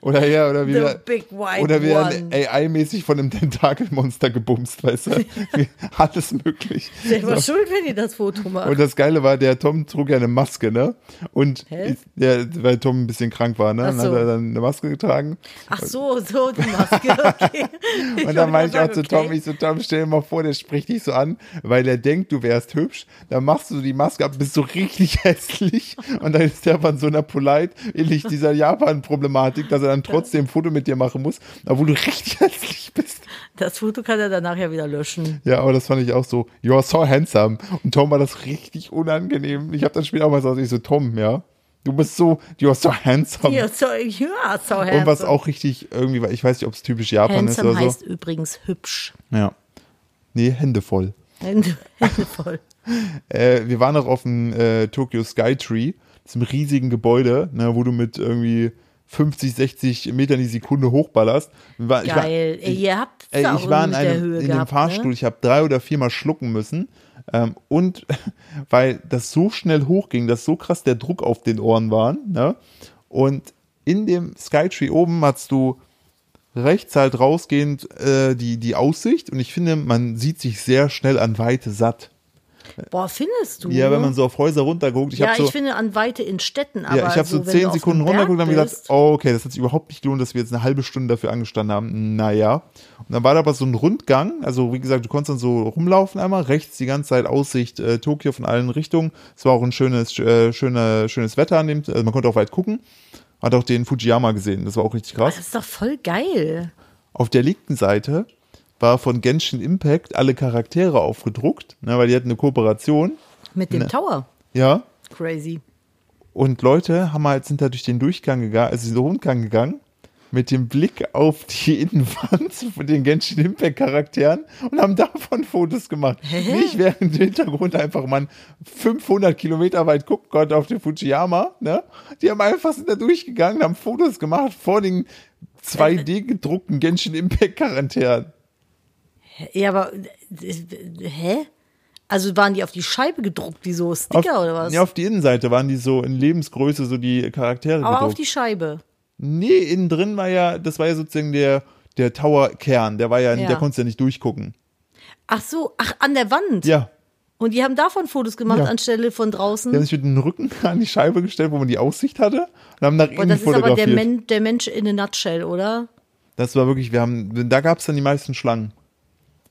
Oder ja, oder The wir, big white oder one. AI-mäßig von einem Tentakelmonster gebumst, weißt du? Alles möglich. Selber schuld, wenn ihr das Foto macht. Und das Geile war, der Tom trug ja eine Maske, ne? Und ist- der, weil Tom ein bisschen krank war, ne? Ach Dann hat er dann eine Maske getragen. Ach so, so die Maske, okay. Und dann meinte ich auch zu sagen, Tom, ich so, Tom, stell dir mal vor, der spricht dich so an, weil er denkt, du wärst hübsch. Dann machst du die Maske ab, bist so richtig hässlich. Und dann ist der von so einer Polite, ähnlich dieser Japan-Problematik, dass er dann trotzdem ein Foto mit dir machen muss, obwohl du richtig hässlich bist. Das Foto kann er danach ja wieder löschen. Ja, aber das fand ich auch so, you're so handsome. Und Tom war das richtig unangenehm. Ich habe dann später auch mal gesagt, ich so, Tom, ja, du bist so, you're so handsome. Ja, so, ja, so handsome. Und was auch richtig irgendwie, war, ich weiß nicht, ob es typisch Japan ist handsome oder so. heißt übrigens hübsch. Ja. Nee, Hände voll. Hände, voll. Äh, wir waren auch auf dem äh, Tokyo Skytree, diesem riesigen Gebäude, ne, wo du mit irgendwie 50, 60 Metern die Sekunde hochballerst. War- ich war- Geil. Ey, ihr habt Ey, ich war in, einem, Höhe in gehabt, dem Fahrstuhl, Ne? ich habe drei oder viermal schlucken müssen. Ähm, und weil das so schnell hochging, dass so krass der Druck auf den Ohren war. Ne? Und in dem Skytree oben hast du rechts halt rausgehend äh, die, die Aussicht. Und ich finde, man sieht sich sehr schnell an Weite satt. Boah, findest du? Ja, wenn man so auf Häuser runterguckt. Ich ja, so, ich finde an Weite in Städten, aber ja, ich habe so du zehn Sekunden runtergeguckt und habe gedacht, oh, okay, das hat sich überhaupt nicht gelohnt, dass wir jetzt eine halbe Stunde dafür angestanden haben. Naja. Und dann war da aber so ein Rundgang, also wie gesagt, du konntest dann so rumlaufen einmal, rechts die ganze Zeit Aussicht äh, Tokio von allen Richtungen. Es war auch ein schönes, äh, schöne, schönes Wetter an dem, also man konnte auch weit gucken. Hat auch den Fujiyama gesehen, das war auch richtig krass. Das ist doch voll geil. Auf der linken Seite war von Genshin Impact alle Charaktere aufgedruckt, ne, weil die hatten eine Kooperation. Mit dem Tower. Ja, Crazy. Und Leute haben halt, sind da durch den Durchgang gegangen, also den Rundgang gegangen, mit dem Blick auf die Innenwand von den Genshin Impact Charakteren und haben davon Fotos gemacht. Nicht während im Hintergrund einfach man 500 Kilometer weit gucken konnte auf den Fujiyama, ne? Die haben einfach sind da durchgegangen, haben Fotos gemacht vor den 2D gedruckten Genshin Impact Charakteren. Ja, aber äh, hä? Also waren die auf die Scheibe gedruckt, wie so Sticker auf, oder was? Ja, auf die Innenseite waren die so in Lebensgröße so die Charaktere aber gedruckt. auf die Scheibe. Nee, innen drin war ja, das war ja sozusagen der, der Tower-Kern, der war ja, Ja. der konntest ja nicht durchgucken. Ach so, ach, an der Wand. Ja. Und die haben davon Fotos gemacht Ja. anstelle von Die draußen. haben sich mit dem Rücken an die Scheibe gestellt, wo man die Aussicht hatte und haben nach Und innen das ist aber der, fotografiert. Men der Mensch in a nutshell, oder? das war wirklich, wir haben, da gab es dann die meisten Schlangen.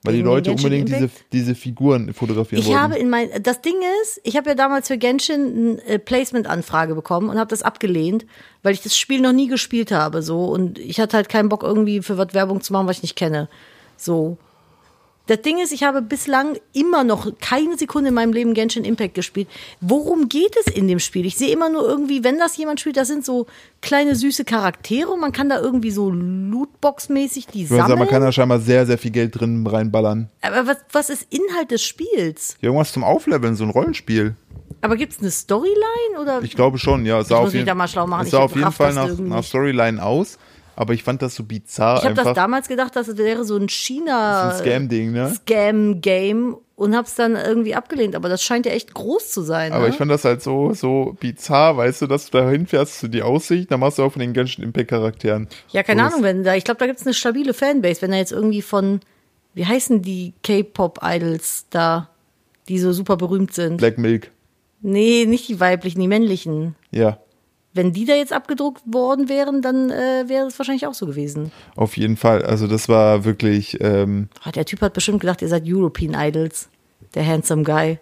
Weil die Leute unbedingt diese, diese Figuren fotografieren Ich wollten. habe in mein, das Ding ist, ich habe ja damals für Genshin eine äh, Placement-Anfrage bekommen und habe das abgelehnt, weil ich das Spiel noch nie gespielt habe, so und ich hatte halt keinen Bock irgendwie für was Werbung zu machen, was ich nicht kenne, so. Das Ding ist, ich habe bislang immer noch keine Sekunde in meinem Leben Genshin Impact gespielt. Worum geht es in dem Spiel? Ich sehe immer nur irgendwie, wenn das jemand spielt, das sind so kleine süße Charaktere und man kann da irgendwie so Lootbox-mäßig die ich würde sagen, sammeln. man kann da scheinbar sehr, sehr viel Geld drin reinballern. Aber was, was ist Inhalt des Spiels? Irgendwas zum Aufleveln, so ein Rollenspiel. Aber gibt es eine Storyline oder? Ich glaube schon, ja. Es sah muss auf mich jeden, da mal schlau machen. Es Ich sah auf jeden Fall nach, nach. Storyline aus, aber ich fand das so bizarr ich habe das damals gedacht, das wäre so ein China Scam-Ding, ne? Scam Game und habe es dann irgendwie abgelehnt. Aber das scheint ja echt groß zu sein. Aber ne? ich fand das halt so, so bizarr, weißt du, dass du da hinfährst zu die Aussicht, dann machst du auch von den Genshin Impact Charakteren. ja, keine Ahnung, wenn da. Ich glaube, da gibt es eine stabile Fanbase, wenn da jetzt irgendwie von wie heißen die K-Pop-Idols da, die so super berühmt sind? Black Milk. Nee, nicht die weiblichen, die männlichen. Ja, Wenn die da jetzt abgedruckt worden wären, dann äh, wäre es wahrscheinlich auch so gewesen. auf jeden Fall. Also das war wirklich, ähm, Oh, der Typ hat bestimmt gedacht, ihr seid European Idols. Der handsome Guy.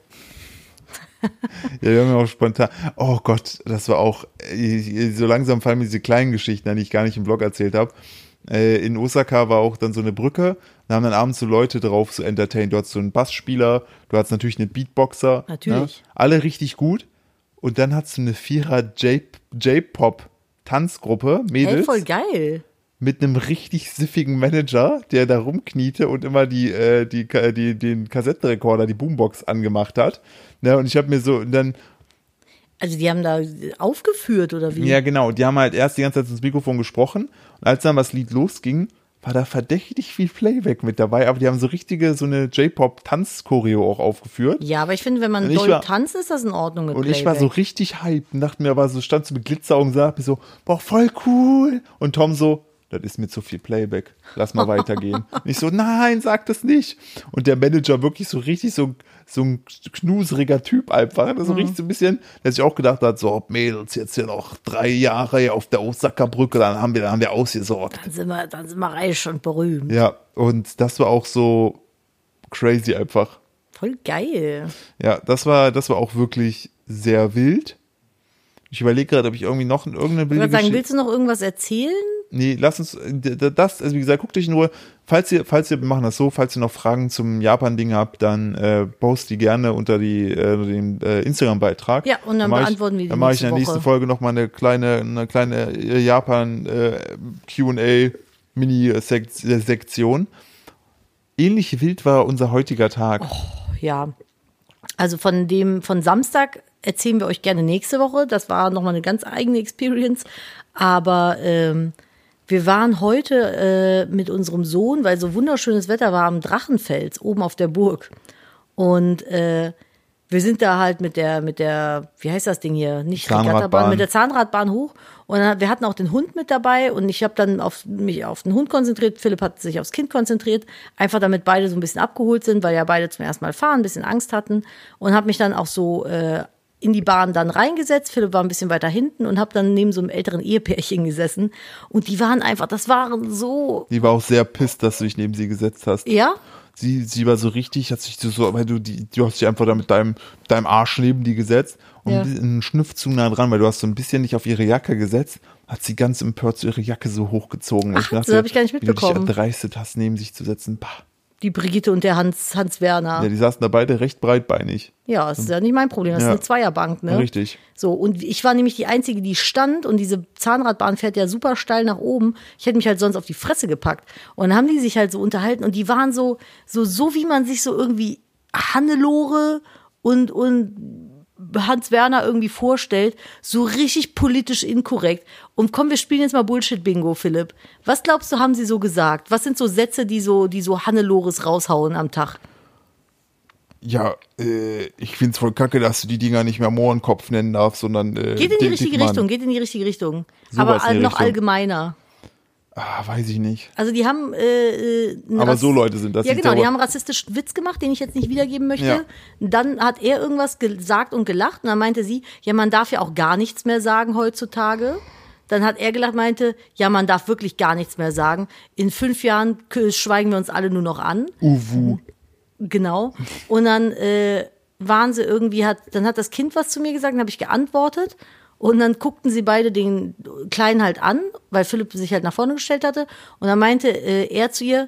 ja, wir haben ja auch spontan, oh Gott, das war auch, äh, so langsam fallen mir diese kleinen Geschichten an, die ich gar nicht im Blog erzählt habe. Äh, in Osaka war auch dann so eine Brücke, da haben dann abends so Leute drauf so entertained. Du hattest so einen Bassspieler, du hattest natürlich einen Beatboxer. Natürlich. Ne? Alle richtig gut. Und dann hattest du eine Vierer J- J-Pop Tanzgruppe, Hey, Mädels. voll geil. mit einem richtig siffigen Manager, der da rumkniete und immer die, äh, die, die, den Kassettenrekorder, die Boombox angemacht hat. Ne, und ich habe mir so, und dann, Also die haben da aufgeführt oder wie? ja genau, die haben halt erst die ganze Zeit ins Mikrofon gesprochen und als dann das Lied losging, war da verdächtig viel Playback mit dabei, aber die haben so richtige, so eine J-Pop-Tanz-Choreo auch aufgeführt. Ja, aber ich finde, wenn man Und doll war- tanzt, ist das in Ordnung mit Und ich war so Playback. richtig hyped und dachte mir, aber so stand so mit Glitzeraugen, sagt mir so, boah, voll cool. Und Tom so, das ist mir zu viel Playback, lass mal weitergehen. und ich so, nein, sag das nicht. Und der Manager wirklich so richtig so, so ein knuseriger Typ einfach, Mhm. so richtig so ein bisschen, der sich auch gedacht hat, so, Mädels, jetzt hier noch drei Jahre auf der Osaka-Brücke, dann haben wir, dann haben wir ausgesorgt. Dann sind, wir, dann sind wir reich und berühmt. Ja, und das war auch so crazy einfach. Voll geil. Ja, das war, das war auch wirklich sehr wild. Ich überlege gerade, ob ich irgendwie noch irgendeine Ich wilde würde sagen, Geschichte- willst du noch irgendwas erzählen? Nee, lass uns äh, das, also wie gesagt, guckt euch in Ruhe. Falls ihr, falls ihr, wir machen das so, falls ihr noch Fragen zum Japan-Ding habt, dann äh, post die gerne unter die äh, den äh, Instagram-Beitrag. Ja, und dann mach beantworten wir die Dann mache ich in der nächste nächsten Woche. Folge noch mal eine kleine, eine kleine äh, Japan äh, Q&A Mini-Sektion. Ähnlich wild war unser heutiger Tag. ja. Also von dem, von Samstag erzählen wir euch gerne nächste Woche. Das war nochmal eine ganz eigene Experience. Aber ähm, wir waren heute äh, mit unserem Sohn, weil so wunderschönes Wetter war, am Drachenfels, oben auf der Burg. Und äh, wir sind da halt mit der, mit der, wie heißt das Ding hier? Nicht. Regattabahn, mit der Zahnradbahn hoch. Und dann, wir hatten auch den Hund mit dabei und ich habe dann auf mich auf den Hund konzentriert. Philipp hat sich aufs Kind konzentriert, einfach damit beide so ein bisschen abgeholt sind, weil ja beide zum ersten Mal fahren, ein bisschen Angst hatten und habe mich dann auch so äh, in die Bahn dann reingesetzt. Philipp war ein bisschen weiter hinten und habe dann neben so einem älteren Ehepärchen gesessen und die waren einfach, das waren so, Die war auch sehr pisst, dass du dich neben sie gesetzt hast. ja, Sie, sie war so richtig, hat sich so- weil du die, du hast dich einfach da mit deinem, deinem Arsch neben die gesetzt und Ja. einen Schnuff zu nah dran, weil du hast so ein bisschen nicht auf ihre Jacke gesetzt, hat sie ganz empört so ihre Jacke so hochgezogen. Ach, das hab ich gar nicht Wie du mitbekommen. dich erdreistet hast, neben sich zu setzen. Bah. Die Brigitte und der Hans, Hans Werner. Ja, die saßen da beide recht breitbeinig. Ja, das ist ja nicht mein Problem. Das Ja. ist eine Zweierbank, ne? Richtig. So, und ich war nämlich die Einzige, die stand und diese Zahnradbahn fährt ja super steil nach oben. Ich hätte mich halt sonst auf die Fresse gepackt. Und dann haben die sich halt so unterhalten und die waren so, so, so wie man sich so irgendwie Hannelore und, und Hans Werner irgendwie vorstellt, so richtig politisch inkorrekt. Und komm, wir spielen jetzt mal Bullshit-Bingo, Philipp. Was glaubst du, haben sie so gesagt? Was sind so Sätze, die so, die so Hannelores raushauen am Tag? Ja, äh, ich find's voll kacke, dass du die Dinger nicht mehr Mohrenkopf nennen darfst, sondern äh, Geht in die richtige. Richtung, geht in die richtige Richtung. Sowas Aber all- noch allgemeiner. Ah, weiß ich nicht. Also die haben äh, äh, Aber so Leute sind das, Ja genau, die haben einen rassistischen Witz gemacht, den ich jetzt nicht wiedergeben möchte. Ja. Dann hat er irgendwas gesagt und gelacht und dann meinte sie, ja man darf ja auch gar nichts mehr sagen heutzutage. Dann hat er gelacht, meinte, ja man darf wirklich gar nichts mehr sagen. In fünf Jahren schweigen wir uns alle nur noch an. Uwu. Genau. Und dann äh, waren sie irgendwie, hat, dann hat das Kind was zu mir gesagt, dann habe ich geantwortet. Und dann guckten sie beide den Kleinen halt an, weil Philipp sich halt nach vorne gestellt hatte. Und dann meinte äh, er zu ihr,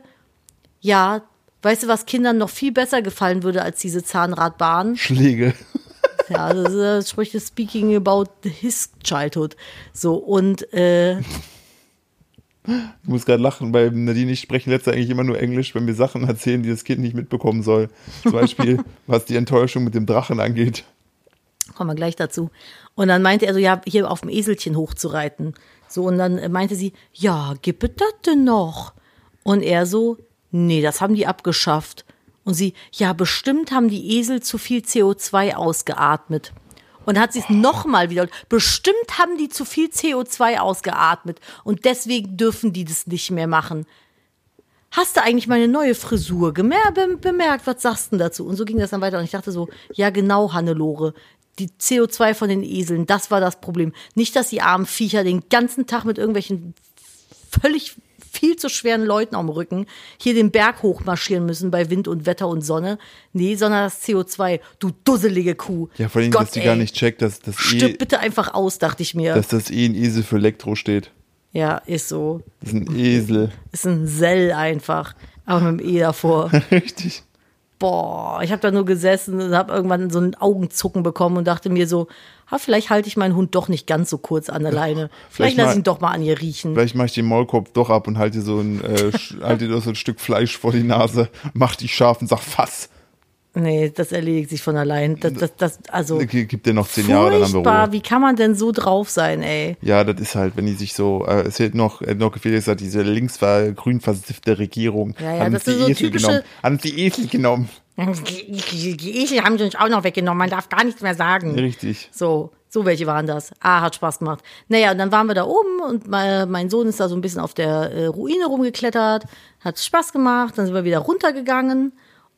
ja, weißt du, was Kindern noch viel besser gefallen würde als diese Zahnradbahn? Schläge. Ja, das, das spricht das Speaking about his childhood. So, und äh, Ich muss gerade lachen, weil Nadine ich sprechen letzte eigentlich immer nur Englisch, wenn wir Sachen erzählen, die das Kind nicht mitbekommen soll. Zum Beispiel, was die Enttäuschung mit dem Drachen angeht. Kommen wir gleich dazu. Und dann meinte er so, ja, hier auf dem Eselchen hochzureiten. So, und dann meinte sie, ja, gibt es das denn noch? Und er so, nee, das haben die abgeschafft. Und sie, ja, bestimmt haben die Esel zu viel CO2 ausgeatmet. Und hat sie es nochmal wieder, bestimmt haben die zu viel CO2 ausgeatmet. Und deswegen dürfen die das nicht mehr machen. Hast du eigentlich meine neue Frisur gemer bem- bemerkt? Was sagst du dazu? Und so ging das dann weiter. Und ich dachte so, ja genau, Hannelore. Die CO2 von den Eseln, das war das Problem. Nicht, dass die armen Viecher den ganzen Tag mit irgendwelchen völlig viel zu schweren Leuten am Rücken hier den Berg hochmarschieren müssen bei Wind und Wetter und Sonne. Nee, sondern das CO2. Du dusselige Kuh. Ja, vor allem, Gott, dass die ey. gar nicht checkt, dass das Stirb eh, bitte einfach aus, dachte ich mir. dass das eh ein Esel für Elektro steht. ja, ist so. Das ist ein Esel. Ist ein Sell einfach. Aber mit dem E davor. Richtig. Boah, ich habe da nur gesessen und habe irgendwann so ein Augenzucken bekommen und dachte mir so, ha, vielleicht halte ich meinen Hund doch nicht ganz so kurz an der Leine. Vielleicht, Vielleicht lass mal- ihn doch mal an ihr riechen. Vielleicht mache ich den Maulkorb doch ab und halte dir so ein, äh, halte dir so ein Stück Fleisch vor die Nase, mach dich scharf und sag Fass. Nee, das erledigt sich von allein. Das, das, das, also G- Gib dir noch zehn Jahre, dann haben wir. Ruhe. Wie kann man denn so drauf sein, ey? Ja, das ist halt, wenn die sich so, äh, es hätte noch, äh, noch gefehlt, gesagt, diese links war grün versiffte Regierung. Ja, ja, hat das ist so die Esel typische- genommen. Hat uns die Esel genommen. Die Esel haben sie uns auch noch weggenommen. Man darf gar nichts mehr sagen. Richtig. So, so welche waren das. Ah, hat Spaß gemacht. Naja, und dann waren wir da oben und mein, mein Sohn ist da so ein bisschen auf der äh, Ruine rumgeklettert, hat Spaß gemacht, dann sind wir wieder runtergegangen.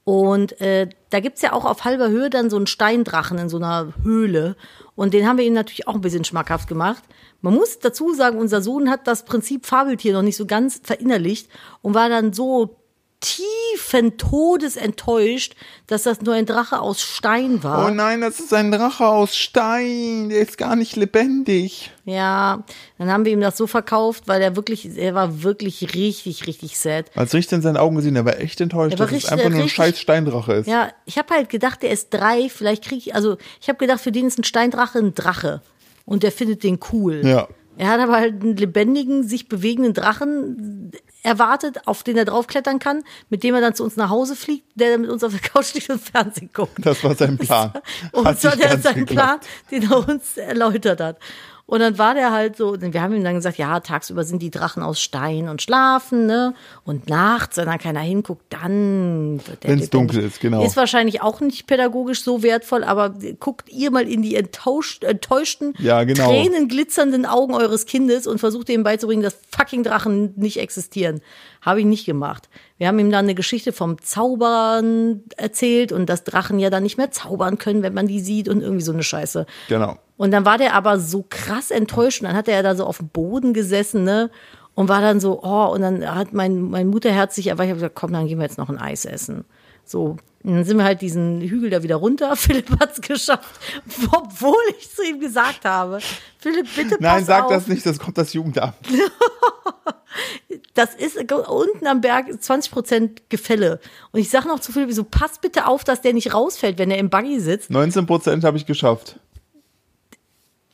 Und äh, da gibt's ja auch auf halber Höhe dann so einen Steindrachen in so einer Höhle. Und den haben wir ihm natürlich auch ein bisschen schmackhaft gemacht. Man muss dazu sagen, unser Sohn hat das Prinzip Fabeltier noch nicht so ganz verinnerlicht und war dann so tiefen Todes enttäuscht, dass das nur ein Drache aus Stein war. Oh nein, das ist ein Drache aus Stein. Der ist gar nicht lebendig. Ja, dann haben wir ihm das so verkauft, weil er wirklich, er war wirklich richtig, richtig sad. Als richtig in seinen Augen gesehen, er war echt enttäuscht, Er war dass es richtig- einfach nur ein richtig- scheiß Steindrache ist. Ja, ich habe halt gedacht, der ist drei, vielleicht krieg ich, also ich habe gedacht, für den ist ein Steindrache ein Drache und der findet den cool. Ja. Er hat aber halt einen lebendigen, sich bewegenden Drachen erwartet, auf den er draufklettern kann, mit dem er dann zu uns nach Hause fliegt, der dann mit uns auf der Couch liegt und Fernsehen guckt. Das war sein Plan. Und Hat das war nicht der, sein Plan, den er uns erläutert hat. Und dann war der halt so, wir haben ihm dann gesagt, ja, tagsüber sind die Drachen aus Stein und schlafen, ne? Und nachts, wenn dann keiner hinguckt, dann wird der Wenn's lebendig. dunkel ist, genau. Ist wahrscheinlich auch nicht pädagogisch so wertvoll, aber guckt ihr mal in die enttäuscht, enttäuschten, Ja, genau. tränenglitzernden Augen eures Kindes und versucht ihm beizubringen, dass fucking Drachen nicht existieren. Habe ich nicht gemacht. Wir haben ihm dann eine Geschichte vom Zaubern erzählt und dass Drachen ja dann nicht mehr zaubern können, wenn man die sieht und irgendwie so eine Scheiße. Genau. Und dann war der aber so krass enttäuscht und dann hat er da so auf dem Boden gesessen, ne? Und war dann so, oh, und dann hat mein, mein Mutterherz sich, aber ich habe gesagt, komm, dann gehen wir jetzt noch ein Eis essen. So, und dann sind wir halt diesen Hügel da wieder runter. Philipp hat's geschafft, obwohl ich zu ihm gesagt habe, Philipp, bitte pass Nein, sag auf. das nicht, das kommt das Jugendamt. Das ist unten am Berg 20 Prozent Gefälle. Und ich sag noch zu Philipp, so pass bitte auf, dass der nicht rausfällt, wenn er im Buggy sitzt. 19 Prozent habe ich geschafft.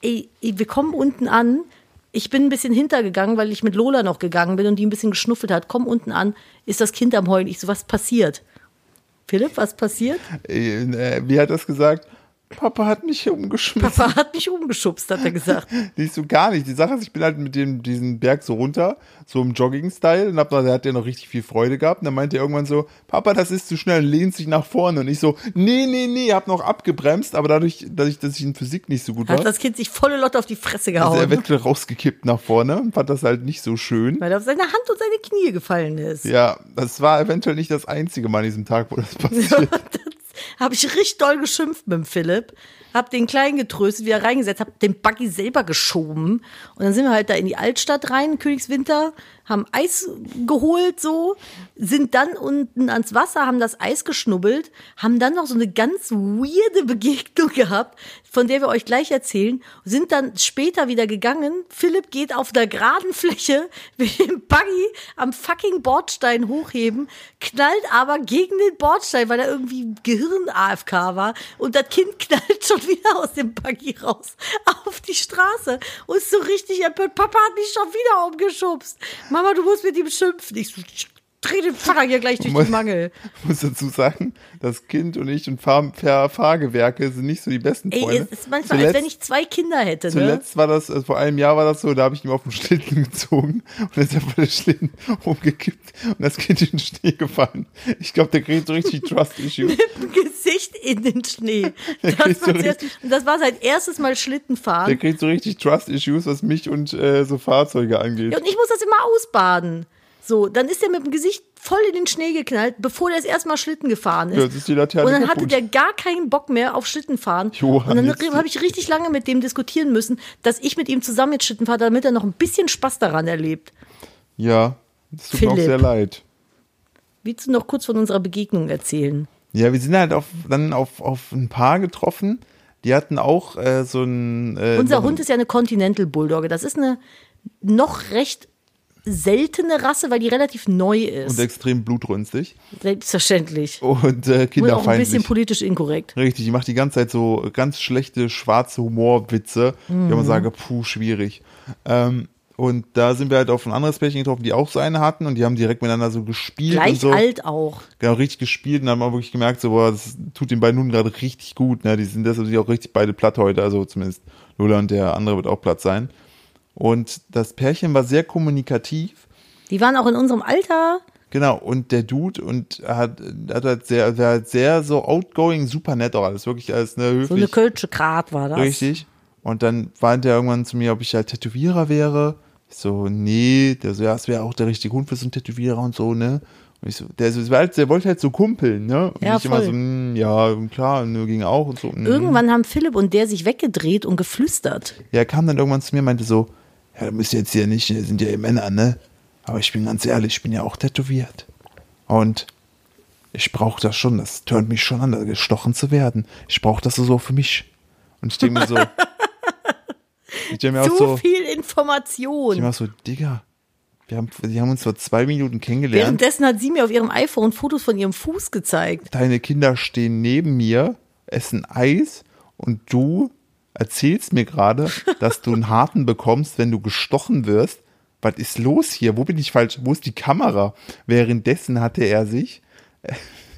Ey, wir kommen unten an. Ich bin ein bisschen hintergegangen, weil ich mit Lola noch gegangen bin und die ein bisschen geschnuffelt hat. Komm unten an, ist das Kind am Heulen. Ich so, was passiert? Philipp, was passiert? Äh, wie hat das gesagt? Papa hat mich umgeschmissen. Papa hat mich umgeschubst, hat er gesagt. Nicht so gar nicht. Die Sache ist, ich bin halt mit dem, diesen Berg so runter, so im Jogging-Style, und hab, da hat der noch richtig viel Freude gehabt. Und dann meinte er irgendwann so, Papa, das ist zu schnell, lehnt sich nach vorne. Und ich so, nee, nee, nee, hab noch abgebremst, aber dadurch, dadurch dass ich in Physik nicht so gut war, Hat das Kind sich volle Lotte auf die Fresse ist er gehauen, eventuell rausgekippt nach vorne und fand das halt nicht so schön. weil er auf seine Hand und seine Knie gefallen ist. Ja, das war eventuell nicht das einzige Mal an diesem Tag, wo das passiert. Habe ich richtig doll geschimpft mit dem Philipp. Hab den Kleinen getröstet, wieder reingesetzt, hab den Buggy selber geschoben. Und dann sind wir halt da in die Altstadt rein, Königswinter, haben Eis geholt so, sind dann unten ans Wasser, haben das Eis geschnubbelt, haben dann noch so eine ganz weirde Begegnung gehabt, von der wir euch gleich erzählen, sind dann später wieder gegangen. Philipp geht auf der geraden Fläche, will den Buggy am fucking Bordstein hochheben, knallt aber gegen den Bordstein, weil er irgendwie Gehirn-AFK war und das Kind knallt schon wieder aus dem Buggy raus auf die Straße und ist so richtig empört. Papa hat mich schon wieder umgeschubst. Mama, du musst mit ihm schimpfen. Ich so, ich dreh den Vater hier gleich durch Muss- den Mangel. Ich muss dazu sagen, das Kind und ich und Fahr Fahr Fahrgewerke sind nicht so die besten Ey, Freunde. es ist manchmal, als Zuletzt- wenn ich zwei Kinder hätte, ne? Zuletzt war das, also vor einem Jahr war das so, da habe ich ihn auf den Schlitten gezogen und dann ist einfach der Schlitten umgekippt und das Kind in den Schnee gefallen. Ich glaube, der kriegt so richtig Trust-Issues. Mit in den Schnee. Das, war richtig- und das war sein erstes Mal Schlittenfahren. Der kriegt so richtig Trust-Issues, was mich und äh, so Fahrzeuge angeht. Ja, und ich muss das immer ausbaden. So, dann ist er mit dem Gesicht voll in den Schnee geknallt, bevor der das erste Mal Schlitten gefahren ist. Ja, jetzt ist die Laterne und dann hatte kaputt. der gar keinen Bock mehr auf Schlittenfahren. Johann, und dann habe ich richtig lange mit dem diskutieren müssen, dass ich mit ihm zusammen jetzt Schlitten fahre, damit er noch ein bisschen Spaß daran erlebt. Ja, das tut mir auch Philipp. sehr leid. Willst du noch kurz von unserer Begegnung erzählen? Ja, wir sind halt auf, dann auf, auf ein Paar getroffen. Die hatten auch äh, so ein. Äh, Unser Hund ist ja eine Continental Bulldogge. Das ist eine noch recht seltene Rasse, weil die relativ neu ist. und extrem blutrünstig Selbstverständlich. und äh, Und auch ein bisschen kinderfeindlich. politisch inkorrekt. Richtig, die macht die ganze Zeit so ganz schlechte schwarze Humorwitze, Mhm. wo man sage, puh, schwierig. Ähm, und da sind wir halt auf ein anderes Pärchen getroffen, die auch so eine hatten und die haben direkt miteinander so gespielt und Gleich so. alt auch. Genau, richtig gespielt und haben wir wirklich gemerkt, so, boah, das tut den beiden Hunden gerade richtig gut. Ne? Die sind deshalb auch richtig beide platt heute, also zumindest Lola und der andere wird auch platt sein. Und das Pärchen war sehr kommunikativ. Die waren auch in unserem Alter. Genau, und der Dude und hat, hat halt sehr, der hat sehr so outgoing, super nett auch alles, wirklich alles, ne, höflich. So eine Kölsche Grat war das. Richtig. Und dann meinte er irgendwann zu mir, ob ich halt Tätowierer wäre. Ich so, nee, der so, ja, es wäre auch der richtige Hund für so einen Tätowierer und so, ne? Und ich so, der, so, der, halt, der wollte halt so kumpeln, ne? Und Ja, ich immer voll. so, hm, ja, klar, ne, ging auch und so. hm. Irgendwann haben Philipp und der sich weggedreht und geflüstert. Ja, er kam dann irgendwann zu mir und meinte so, ja, du müsst jetzt hier nicht, das sind ja eh Männer, ne? Aber ich bin ganz ehrlich, ich bin ja auch tätowiert. Und ich brauche das schon, das tönt mich schon an, da gestochen zu werden. Ich brauche das so für mich. Und ich denke mir so, ich auch so, viel ich Information. mir auch so, Digga, wir haben, die haben uns vor zwei Minuten kennengelernt. Währenddessen hat sie mir auf ihrem iPhone Fotos von ihrem Fuß gezeigt. Deine Kinder stehen neben mir, essen Eis und du erzählst mir gerade, dass du einen harten bekommst, wenn du gestochen wirst. Was ist los hier? Wo bin ich falsch? Wo ist die Kamera? Währenddessen hatte er sich.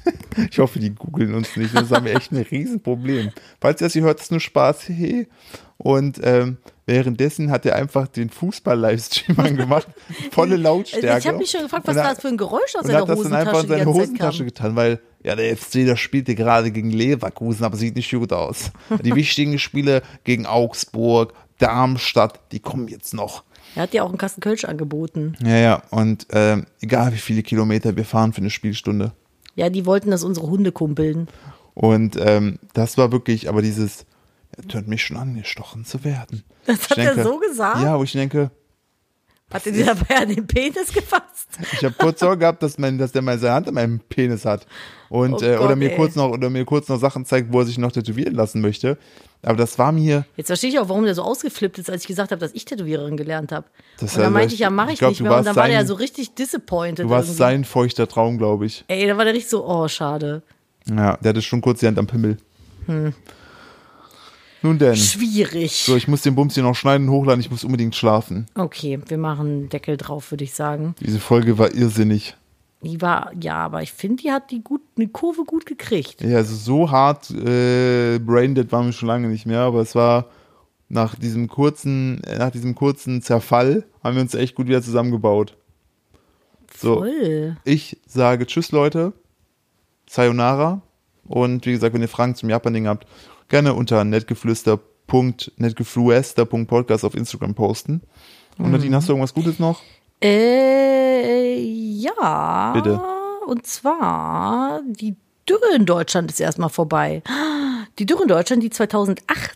Ich hoffe, die googeln uns nicht. Das haben wir echt ein Riesenproblem. Falls ihr das hört, ist nur Spaß. Hey. Und ähm, währenddessen hat er einfach den Fußball-Livestream angemacht. Volle Lautstärke. Ich habe mich schon gefragt, was Und war das für ein Geräusch aus und seiner hat das dann Hosentasche einfach in seine Hosentasche getan, weil ja, der FC, der spielte gerade gegen Leverkusen, aber sieht nicht gut aus. Die wichtigen Spiele gegen Augsburg, Darmstadt, die kommen jetzt noch. Er hat dir auch einen Kasten Kölsch angeboten. Ja, ja, und ähm, egal wie viele Kilometer wir fahren für eine Spielstunde. Ja, die wollten, dass unsere Hunde kumpeln. Und ähm, das war wirklich, aber dieses, er tönt mich schon an, gestochen zu werden. Das Ich hat er so gesagt? Ja, wo ich denke, Hat er dir dabei an den Penis gefasst? Ich habe kurz Sorge gehabt, dass, mein, dass der mal seine Hand an meinem Penis hat. Und, Oh äh, oder Gott, mir ey. kurz noch oder mir kurz noch Sachen zeigt, wo er sich noch tätowieren lassen möchte. Aber das war mir. Jetzt verstehe ich auch, warum der so ausgeflippt ist, als ich gesagt habe, dass ich Tätowiererin gelernt habe. Und dann war- meinte ich, ja, mache ich, ich glaub, nicht mehr. Und dann war der sein- so richtig disappointed. Du warst irgendwie. sein feuchter Traum, glaube ich. Ey, da war der richtig so, oh, schade. Ja, der hatte schon kurz die Hand am Pimmel. Nun denn. Schwierig. So, ich muss den Bums hier noch schneiden und hochladen. Ich muss unbedingt schlafen. Okay, wir machen einen Deckel drauf, würde ich sagen. Diese Folge war irrsinnig. Die war, ja, aber ich finde, die hat die, gut, die Kurve gut gekriegt. Ja, also so hart äh, braindead waren wir schon lange nicht mehr, aber es war nach diesem kurzen, äh, nach diesem kurzen Zerfall haben wir uns echt gut wieder zusammengebaut. So, Voll. ich sage Tschüss, Leute. Sayonara. Und wie gesagt, wenn ihr Fragen zum Japan-Ding habt, gerne unter netgeflüster.netgefluester.podcast auf Instagram posten. Und Nadine, hast du irgendwas Gutes noch? Äh, ja. Bitte. Und zwar, die Dürre in Deutschland ist erstmal vorbei. Die Dürre in Deutschland, die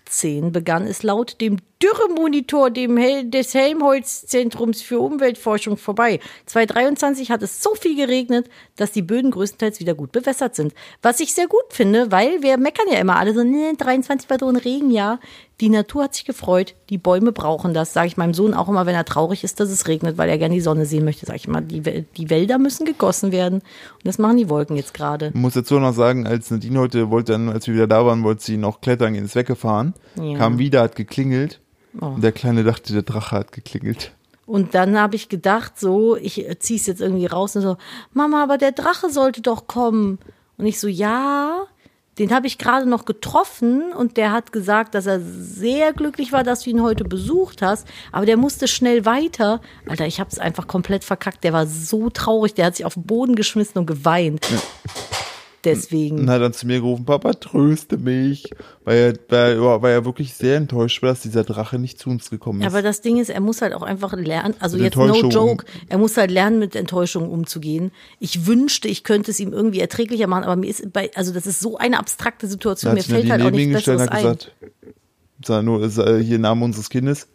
2018 begann, ist laut dem Dürremonitor dem Hel des Helmholtz-Zentrums für Umweltforschung vorbei. 2023 hat es so viel geregnet, dass die Böden größtenteils wieder gut bewässert sind. Was ich sehr gut finde, weil wir meckern ja immer alle so, nee, 23 war so ein Regenjahr. Die Natur hat sich gefreut, die Bäume brauchen das, sage ich meinem Sohn auch immer, wenn er traurig ist, dass es regnet, weil er gerne die Sonne sehen möchte, sage ich immer, die, die Wälder müssen gegossen werden. Und das machen die Wolken jetzt gerade. Ich muss dazu noch sagen, als Nadine heute wollte dann, als wir wieder da waren, wollte sie noch klettern gehen, ist weggefahren, Ja. kam wieder, hat geklingelt. Oh. Und der Kleine dachte, der Drache hat geklingelt. Und dann habe ich gedacht, so, ich ziehe es jetzt irgendwie raus und so, Mama, aber der Drache sollte doch kommen. Und ich so, ja, den habe ich gerade noch getroffen und der hat gesagt, dass er sehr glücklich war, dass du ihn heute besucht hast, aber der musste schnell weiter. Alter, ich habe es einfach komplett verkackt. Der war so traurig, der hat sich auf den Boden geschmissen und geweint. Deswegen. Und hat dann zu mir gerufen, Papa, tröste mich. Weil er, weil, er- weil er wirklich sehr enttäuscht war, dass dieser Drache nicht zu uns gekommen ist. Aber das Ding ist, er muss halt auch einfach lernen, also Mit jetzt no joke, er muss halt lernen, mit Enttäuschung umzugehen. Ich wünschte, ich könnte es ihm irgendwie erträglicher machen, aber mir ist bei, also das ist so eine abstrakte Situation, mir fällt halt auch nichts Besseres hat ein. gesagt, sag nur, ist, äh, hier Name unseres Kindes,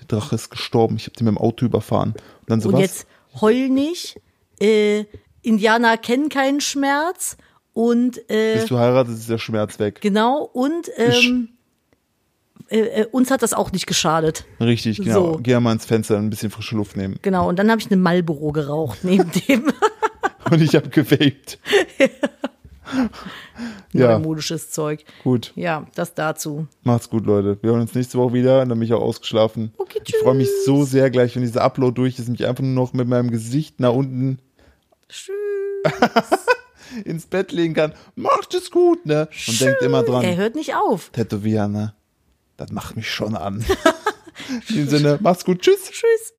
der Drache ist gestorben, ich habe den mit dem Auto überfahren. Und dann so Und was? jetzt heul nicht, äh, Indianer kennen keinen Schmerz und äh, Bist du heiratet, ist der Schmerz weg. genau, und ähm, äh, äh, uns hat das auch nicht geschadet. Richtig, genau. So. Geh ja mal ins Fenster und ein bisschen frische Luft nehmen. Genau, und dann habe ich eine Marlboro geraucht neben dem Und ich habe gewaped. ja, neumodisches Zeug. gut. Ja, das dazu. Macht's gut, Leute. Wir hören uns nächste Woche wieder. Dann bin ich auch ausgeschlafen. Okay, ich freue mich tschüss. so sehr gleich, wenn dieser Upload durch ist, mich einfach nur noch mit meinem Gesicht nach unten Tschüss. ins Bett legen kann. Macht es gut, ne? Und denkt immer dran. Er hört nicht auf. Tätowieren, ne? Das macht mich schon an. In dem Sinne, macht's gut. Tschüss. Tschüss.